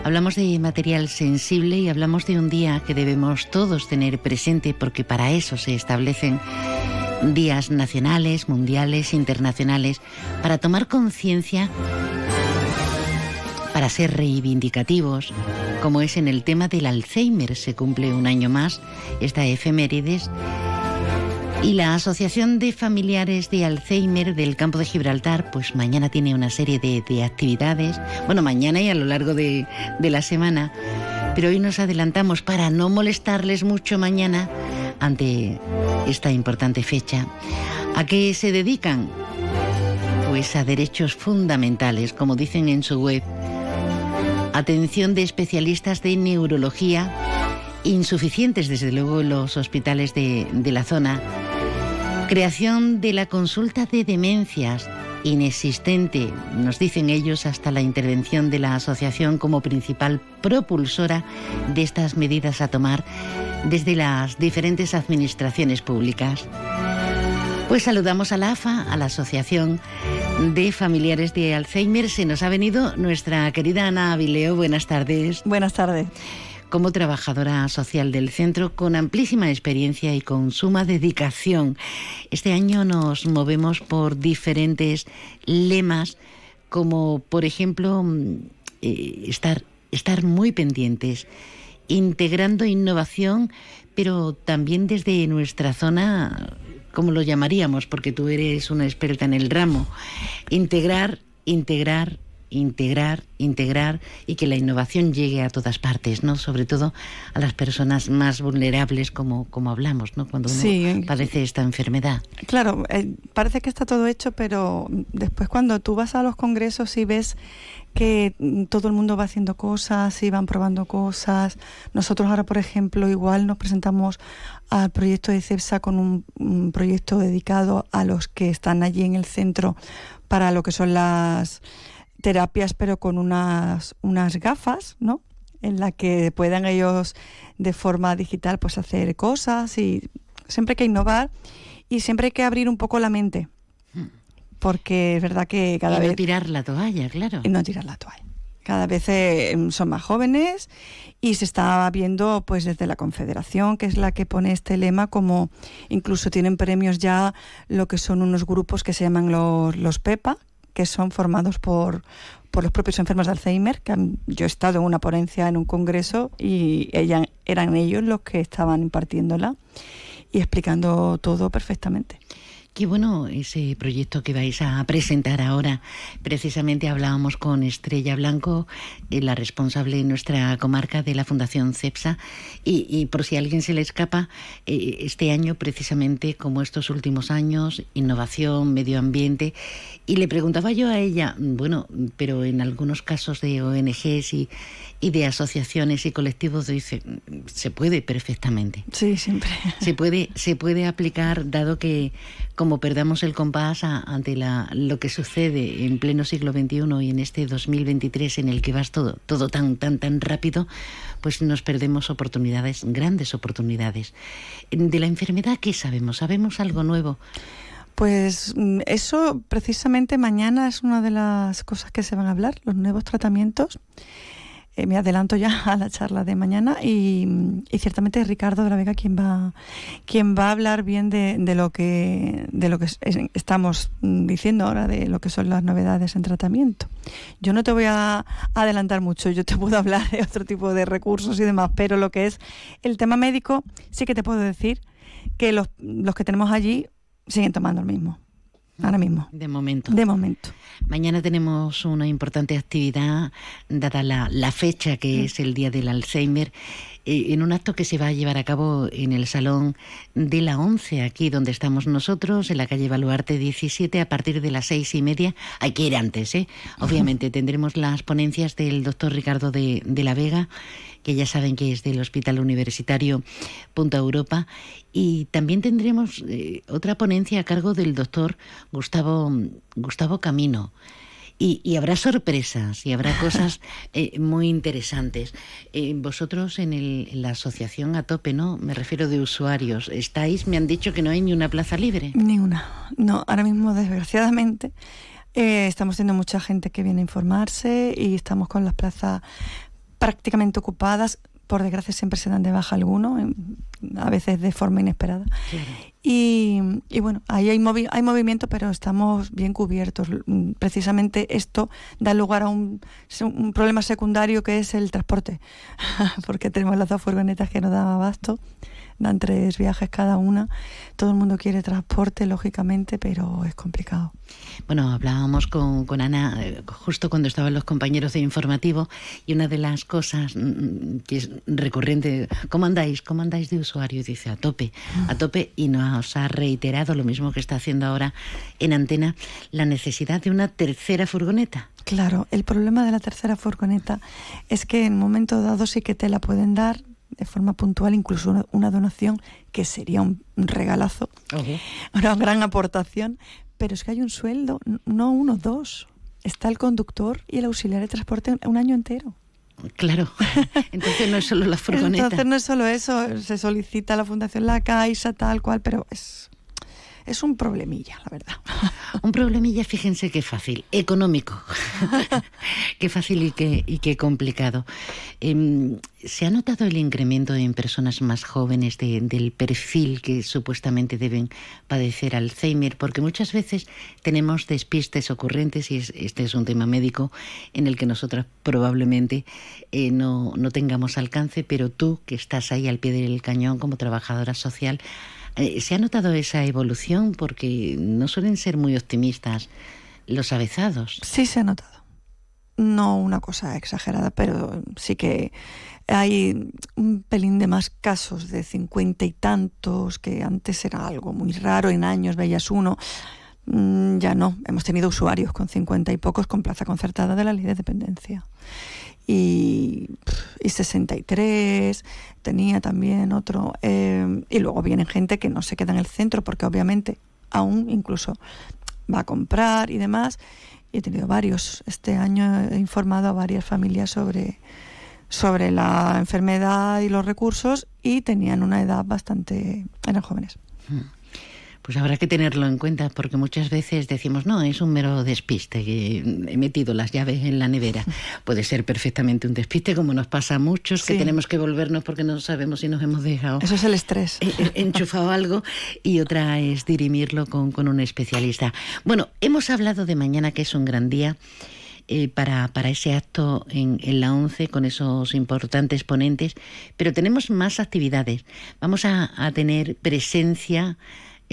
Hablamos de material sensible y hablamos de un día que debemos todos tener presente porque para eso se establecen días nacionales, mundiales, internacionales, para tomar conciencia, para ser reivindicativos, como es en el tema del Alzheimer. Se cumple un año más esta efemérides y la Asociación de Familiares de Alzheimer del Campo de Gibraltar, pues mañana tiene una serie de, actividades, bueno, mañana y a lo largo de, de la semana, pero hoy nos adelantamos para no molestarles mucho mañana ante esta importante fecha. ¿A qué se dedican? Pues a derechos fundamentales, como dicen en su web. Atención de especialistas de neurología, insuficientes desde luego en los hospitales de, de la zona Creación de la consulta de demencias, inexistente, nos dicen ellos, hasta la intervención de la asociación como principal propulsora de estas medidas a tomar desde las diferentes administraciones públicas. Pues saludamos a la AFA, a la Asociación de Familiares de Alzheimer. Se nos ha venido nuestra querida Ana Avileo. Buenas tardes. Buenas tardes. Como trabajadora social del centro, con amplísima experiencia y con suma dedicación. Este año nos movemos por diferentes lemas, como por ejemplo eh, estar, estar muy pendientes, integrando innovación, pero también desde nuestra zona ¿cómo lo llamaríamos? Porque tú eres una experta en el ramo. Integrar, integrar, integrar, integrar y que la innovación llegue a todas partes, ¿no? Sobre todo a las personas más vulnerables, como, como hablamos, ¿no? Cuando uno padece esta enfermedad. Claro, eh, parece que está todo hecho, pero después cuando tú vas a los congresos y ves que todo el mundo va haciendo cosas y van probando cosas. Nosotros ahora, por ejemplo, igual nos presentamos al proyecto de CEPSA con un, proyecto dedicado a los que están allí en el centro para lo que son las terapias, pero con unas, unas gafas, ¿no? En la que puedan ellos de forma digital pues hacer cosas y siempre hay que innovar y siempre hay que abrir un poco la mente porque es verdad que cada y vez... no tirar la toalla, claro. Y no tirar la toalla. Cada vez eh, son más jóvenes y se está viendo pues desde la Confederación, que es la que pone este lema, como incluso tienen premios ya lo que son unos grupos que se llaman los, los PEPA, que son formados por, por los propios enfermos de Alzheimer, que yo he estado en una ponencia en un congreso y ella, eran ellos los que estaban impartiéndola y explicando todo perfectamente. Qué bueno ese proyecto que vais a presentar ahora. Precisamente hablábamos con Estrella Blanco, eh, la responsable de nuestra comarca de la Fundación CEPSA, y, por si a alguien se le escapa, eh, este año precisamente como estos últimos años, innovación, medio ambiente, y le preguntaba yo a ella, bueno, pero en algunos casos de ONGs y, y de asociaciones y colectivos dice se puede perfectamente sí siempre se puede se puede aplicar dado que como perdamos el compás ante la, lo que sucede en pleno siglo XXI y en este 2023 en el que vas todo todo tan tan tan rápido pues nos perdemos oportunidades grandes oportunidades. De la enfermedad qué sabemos sabemos algo nuevo pues mm, eso precisamente mañana es una de las cosas que se van a hablar, los nuevos tratamientos. Eh, me adelanto ya a la charla de mañana y, ciertamente Ricardo de la Vega quien va quien va a hablar bien de, lo que de lo que estamos diciendo ahora de lo que son las novedades en tratamiento. Yo no te voy a adelantar mucho, yo te puedo hablar de otro tipo de recursos y demás, pero lo que es el tema médico sí que te puedo decir que los, los que tenemos allí siguen tomando el mismo ahora mismo. De momento. De momento. Mañana tenemos una importante actividad, dada la, fecha que es el Día del Alzheimer, eh, en un acto que se va a llevar a cabo en el Salón de la Once, aquí donde estamos nosotros, en la calle Baluarte 17, a partir de las seis y media. Hay que ir antes, ¿eh? Obviamente tendremos las ponencias del doctor Ricardo de, de la Vega que ya saben que es del Hospital Universitario Punta Europa. Y también tendremos eh, otra ponencia a cargo del doctor Gustavo, Gustavo Camino. Y, habrá sorpresas y habrá cosas eh, muy interesantes. Eh, vosotros en, el, en, la asociación a tope, ¿no? Me refiero de usuarios. ¿Estáis? Me han dicho que no hay ni una plaza libre. Ni una. No, ahora mismo, desgraciadamente, estamos teniendo mucha gente que viene a informarse y estamos con las plazas prácticamente ocupadas. Por desgracia siempre se dan de baja alguno, a veces de forma inesperada. Y, bueno, ahí hay, hay movimiento, pero estamos bien cubiertos. Precisamente esto da lugar a un, un problema secundario que es el transporte, porque tenemos las dos furgonetas que nos dan abasto dan tres viajes cada una. Todo el mundo quiere transporte, lógicamente, pero es complicado. Bueno, hablábamos con, con Ana eh, justo cuando estaban los compañeros de informativo y una de las cosas mm, mm, que es recurrente, ¿cómo andáis? ¿Cómo andáis de usuario? Dice, a tope, a tope, y nos ha reiterado lo mismo que está haciendo ahora en antena, la necesidad de una tercera furgoneta. Claro, el problema de la tercera furgoneta es que en un momento dado sí que te la pueden dar de forma puntual, incluso una, donación que sería un, regalazo, una gran aportación, pero es que hay un sueldo, no uno, dos. Está el conductor y el auxiliar de transporte un año entero. Claro, entonces no es solo la furgoneta. Entonces no es solo eso, se solicita a la Fundación La Caixa, tal cual, pero es, es un problemilla, la verdad. Un problemilla, fíjense qué fácil, económico. qué fácil y qué, y qué complicado. Em, ¿Se ha notado el incremento en personas más jóvenes del perfil que supuestamente deben padecer Alzheimer? Porque muchas veces tenemos despistes ocurrentes y este es un tema médico en el que nosotras probablemente eh, no, no tengamos alcance, pero tú que estás ahí al pie del cañón como trabajadora social, ¿Se ha notado esa evolución? Porque no suelen ser muy optimistas los avezados. Sí, se ha notado. No una cosa exagerada, pero sí que hay un pelín de más casos de cincuenta y tantos, que antes era algo muy raro, en años veías uno. Mm, ya no, hemos tenido usuarios con cincuenta y pocos con plaza concertada de la ley de dependencia y, y 63, tenía también otro. Eh, y luego vienen gente que no se queda en el centro porque obviamente aún incluso va a comprar y demás. Y he tenido varios. Este año he informado a varias familias sobre, sobre la enfermedad y los recursos y tenían una edad bastante... eran jóvenes. Hmm pues habrá que tenerlo en cuenta porque muchas veces decimos, no, es un mero despiste, que he metido las llaves en la nevera. Puede ser perfectamente un despiste, como nos pasa a muchos, que tenemos que volvernos porque no sabemos si nos hemos dejado. Eso es el estrés. Enchufado algo y otra es dirimirlo con, con un especialista. Bueno, hemos hablado de mañana que es un gran día. Eh, para, para, ese acto en, en, la ONCE con esos importantes ponentes, pero tenemos más actividades. Vamos a, a tener presencia en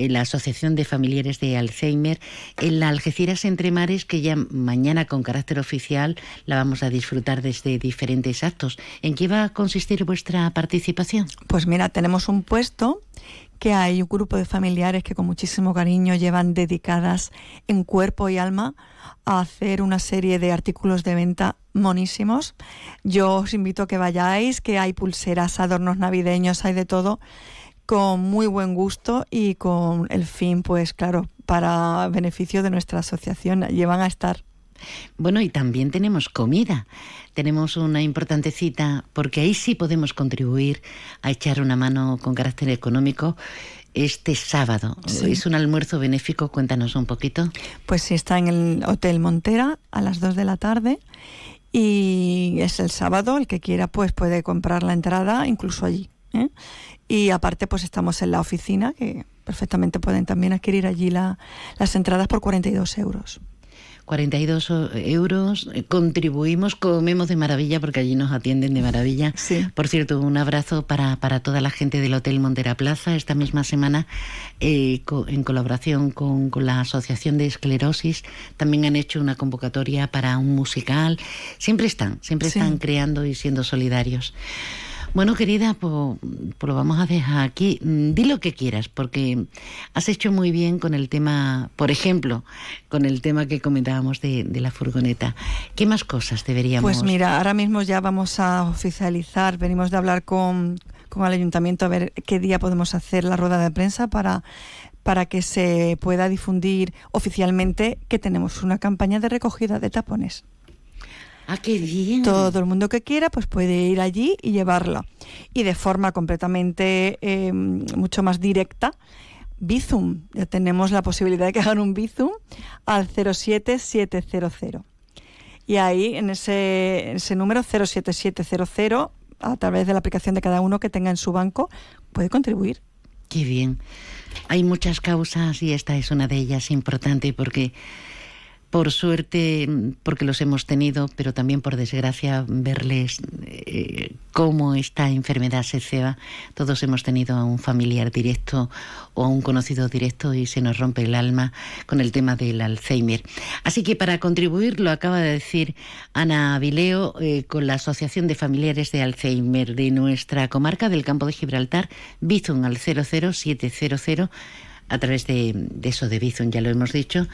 la Asociación de Familiares de Alzheimer, en la Algeciras Entre Mares, que ya mañana con carácter oficial la vamos a disfrutar desde diferentes actos. ¿En qué va a consistir vuestra participación? Pues mira, tenemos un puesto que hay un grupo de familiares que con muchísimo cariño llevan dedicadas en cuerpo y alma a hacer una serie de artículos de venta monísimos. Yo os invito a que vayáis, que hay pulseras, adornos navideños, hay de todo con muy buen gusto y con el fin, pues claro, para beneficio de nuestra asociación. Llevan a estar. Bueno, y también tenemos comida. Tenemos una importante cita porque ahí sí podemos contribuir a echar una mano con carácter económico este sábado. Es un almuerzo benéfico, cuéntanos un poquito. Pues sí, está en el Hotel Montera a las 2 de la tarde y es el sábado, el que quiera pues puede comprar la entrada incluso allí. ¿eh? Y aparte, pues estamos en la oficina, que perfectamente pueden también adquirir allí la, las entradas por 42 euros. 42 euros, eh, contribuimos, comemos de maravilla porque allí nos atienden de maravilla. Por cierto, un abrazo para, para toda la gente del Hotel Montera Plaza. Esta misma semana, eh, en colaboración con, con, la Asociación de Esclerosis, también han hecho una convocatoria para un musical. Siempre están, siempre están creando y siendo solidarios. Bueno, querida, pues, lo vamos a dejar aquí. Mm, di lo que quieras, porque has hecho muy bien con el tema, por ejemplo, con el tema que comentábamos de, la furgoneta. ¿Qué más cosas deberíamos? Pues mira, ahora mismo ya vamos a oficializar, venimos de hablar con, con el ayuntamiento a ver qué día podemos hacer la rueda de prensa para para que se pueda difundir oficialmente que tenemos una campaña de recogida de tapones. Ah, qué bien. Todo el mundo que quiera pues puede ir allí y llevarla. Y de forma completamente eh, mucho más directa, Bizum. Ya tenemos la posibilidad de que hagan un Bizum al 07700. Y ahí, en ese, ese número 07700, a través de la aplicación de cada uno que tenga en su banco, puede contribuir. Qué bien. Hay muchas causas y esta es una de ellas importante porque por suerte, porque los hemos tenido, pero también por desgracia, verles eh, cómo esta enfermedad se ceba. Todos hemos tenido a un familiar directo o a un conocido directo y se nos rompe el alma con el tema del Alzheimer. Así que para contribuir, lo acaba de decir Ana Avileo eh, con la Asociación de Familiares de Alzheimer de nuestra comarca del Campo de Gibraltar, Bizum al 00700 a través de, de eso de Bizum, ya lo hemos dicho.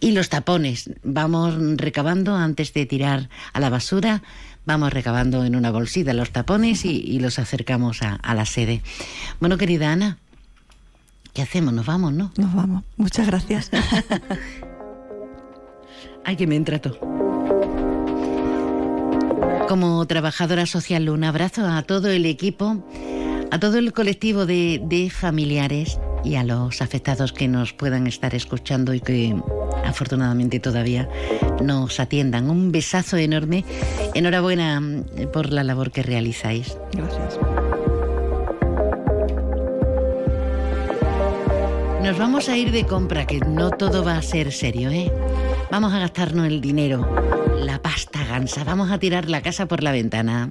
Y los tapones, vamos recabando antes de tirar a la basura, vamos recabando en una bolsita los tapones y, los acercamos a, a, la sede. Bueno, querida Ana, ¿qué hacemos? Nos vamos, ¿no? Nos vamos. Muchas gracias. Ay, que me entrato. Como trabajadora social, un abrazo a todo el equipo, a todo el colectivo de, de familiares y a los afectados que nos puedan estar escuchando y que afortunadamente todavía nos atiendan. Un besazo enorme. Enhorabuena mm, por la labor que realizáis. Gracias. Nos vamos a ir de compra, que no todo va a ser serio, ¿eh? Vamos a gastarnos el dinero, la pasta gansa, vamos a tirar la casa por la ventana.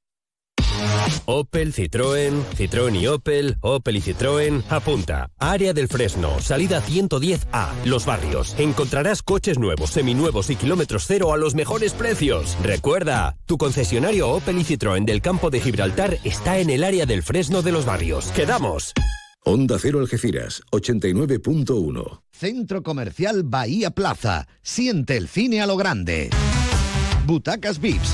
Opel, Citroën, Citroën y Opel, Opel y Citroën. Apunta. Área del Fresno, salida 110A, Los Barrios. Encontrarás coches nuevos, seminuevos y kilómetros cero a los mejores precios. Recuerda, tu concesionario Opel y Citroën del campo de Gibraltar está en el área del Fresno de Los Barrios. ¡Quedamos! Onda Cero Algeciras, 89.1. Centro Comercial Bahía Plaza. Siente el cine a lo grande. Butacas VIPs,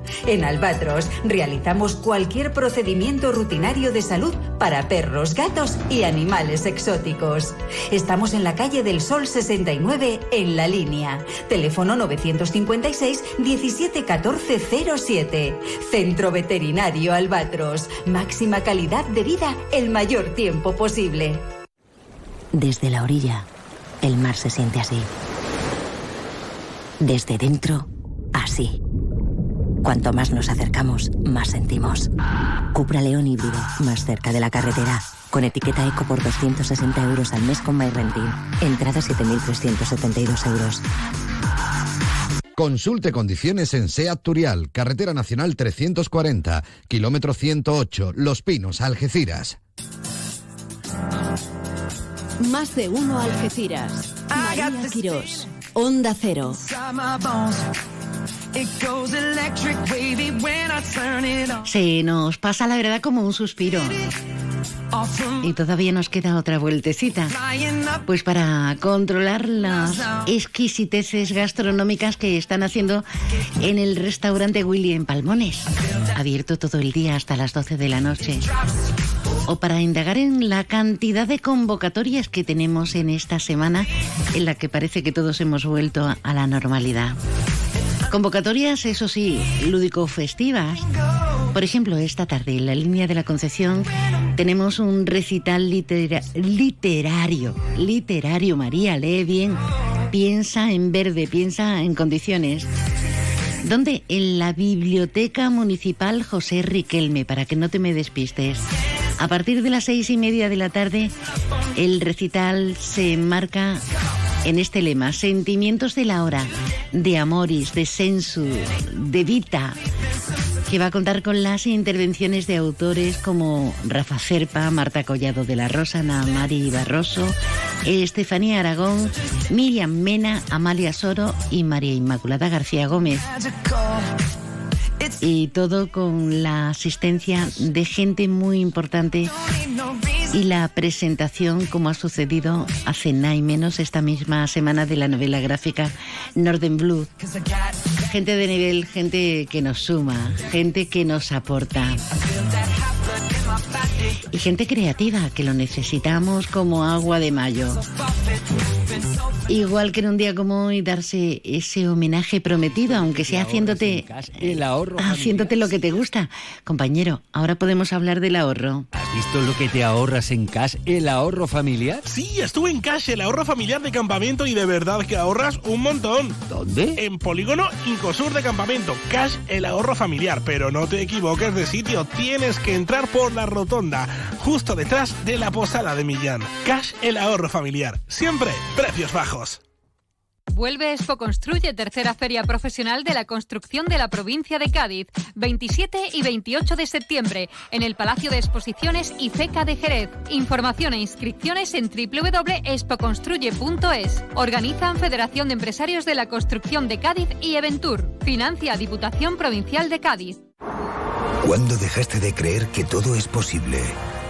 En Albatros realizamos cualquier procedimiento rutinario de salud para perros, gatos y animales exóticos. Estamos en la calle del Sol 69 en la línea. Teléfono 956 17 14 07. Centro Veterinario Albatros. Máxima calidad de vida el mayor tiempo posible. Desde la orilla, el mar se siente así. Desde dentro, así. Cuanto más nos acercamos, más sentimos. Cupra León híbrido, más cerca de la carretera. Con etiqueta eco por 260 euros al mes con MyRenting. Entrada 7.372 euros. Consulte condiciones en SEAT Turial, Carretera Nacional 340, kilómetro 108, Los Pinos, Algeciras. Más de uno Algeciras. María Quirós. Onda Cero. Se nos pasa la verdad como un suspiro. Y todavía nos queda otra vueltecita. Pues para controlar las exquisiteces gastronómicas que están haciendo en el restaurante Willy en Palmones. Abierto todo el día hasta las 12 de la noche. O para indagar en la cantidad de convocatorias que tenemos en esta semana en la que parece que todos hemos vuelto a la normalidad. Convocatorias, eso sí, lúdico-festivas. Por ejemplo, esta tarde en la línea de la Concepción tenemos un recital litera- literario. Literario, María, lee bien. Piensa en verde, piensa en condiciones. ¿Dónde? En la Biblioteca Municipal José Riquelme, para que no te me despistes. A partir de las seis y media de la tarde, el recital se enmarca en este lema, sentimientos de la hora, de amoris, de sensu, de vita, que va a contar con las intervenciones de autores como Rafa Cerpa, Marta Collado de la Rosana, Mari Barroso, Estefanía Aragón, Miriam Mena, Amalia Soro y María Inmaculada García Gómez. Y todo con la asistencia de gente muy importante y la presentación, como ha sucedido hace nada y menos esta misma semana de la novela gráfica Northern Blue. Gente de nivel, gente que nos suma, gente que nos aporta. Y gente creativa, que lo necesitamos como agua de mayo. Igual que en un día como hoy darse ese homenaje prometido, aunque sea haciéndote el ahorro haciéndote lo que te gusta. Compañero, ahora podemos hablar del ahorro. ¿Has visto lo que te ahorras en Cash, el ahorro familiar? Sí, estuve en Cash, el ahorro familiar de campamento y de verdad que ahorras un montón. ¿Dónde? En Polígono Incosur de Campamento. Cash, el ahorro familiar. Pero no te equivoques de sitio, tienes que entrar por la rotonda, justo detrás de la posada de Millán. Cash, el ahorro familiar. Siempre precios bajos. Vuelve Expo Construye, tercera feria profesional de la construcción de la provincia de Cádiz, 27 y 28 de septiembre, en el Palacio de Exposiciones y FECA de Jerez. Información e inscripciones en www.expoconstruye.es. Organizan Federación de Empresarios de la Construcción de Cádiz y Eventur. Financia Diputación Provincial de Cádiz. ¿Cuándo dejaste de creer que todo es posible?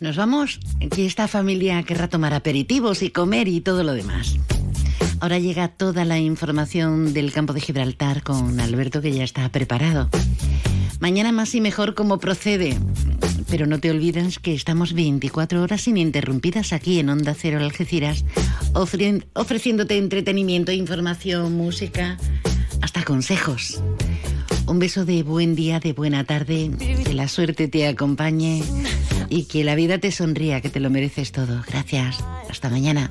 Nos vamos. Aquí esta familia querrá tomar aperitivos y comer y todo lo demás. Ahora llega toda la información del campo de Gibraltar con Alberto que ya está preparado. Mañana más y mejor como procede. Pero no te olvides que estamos 24 horas ininterrumpidas aquí en Onda Cero Algeciras, ofreciéndote entretenimiento, información, música, hasta consejos. Un beso de buen día, de buena tarde, que la suerte te acompañe y que la vida te sonría, que te lo mereces todo. Gracias. Hasta mañana.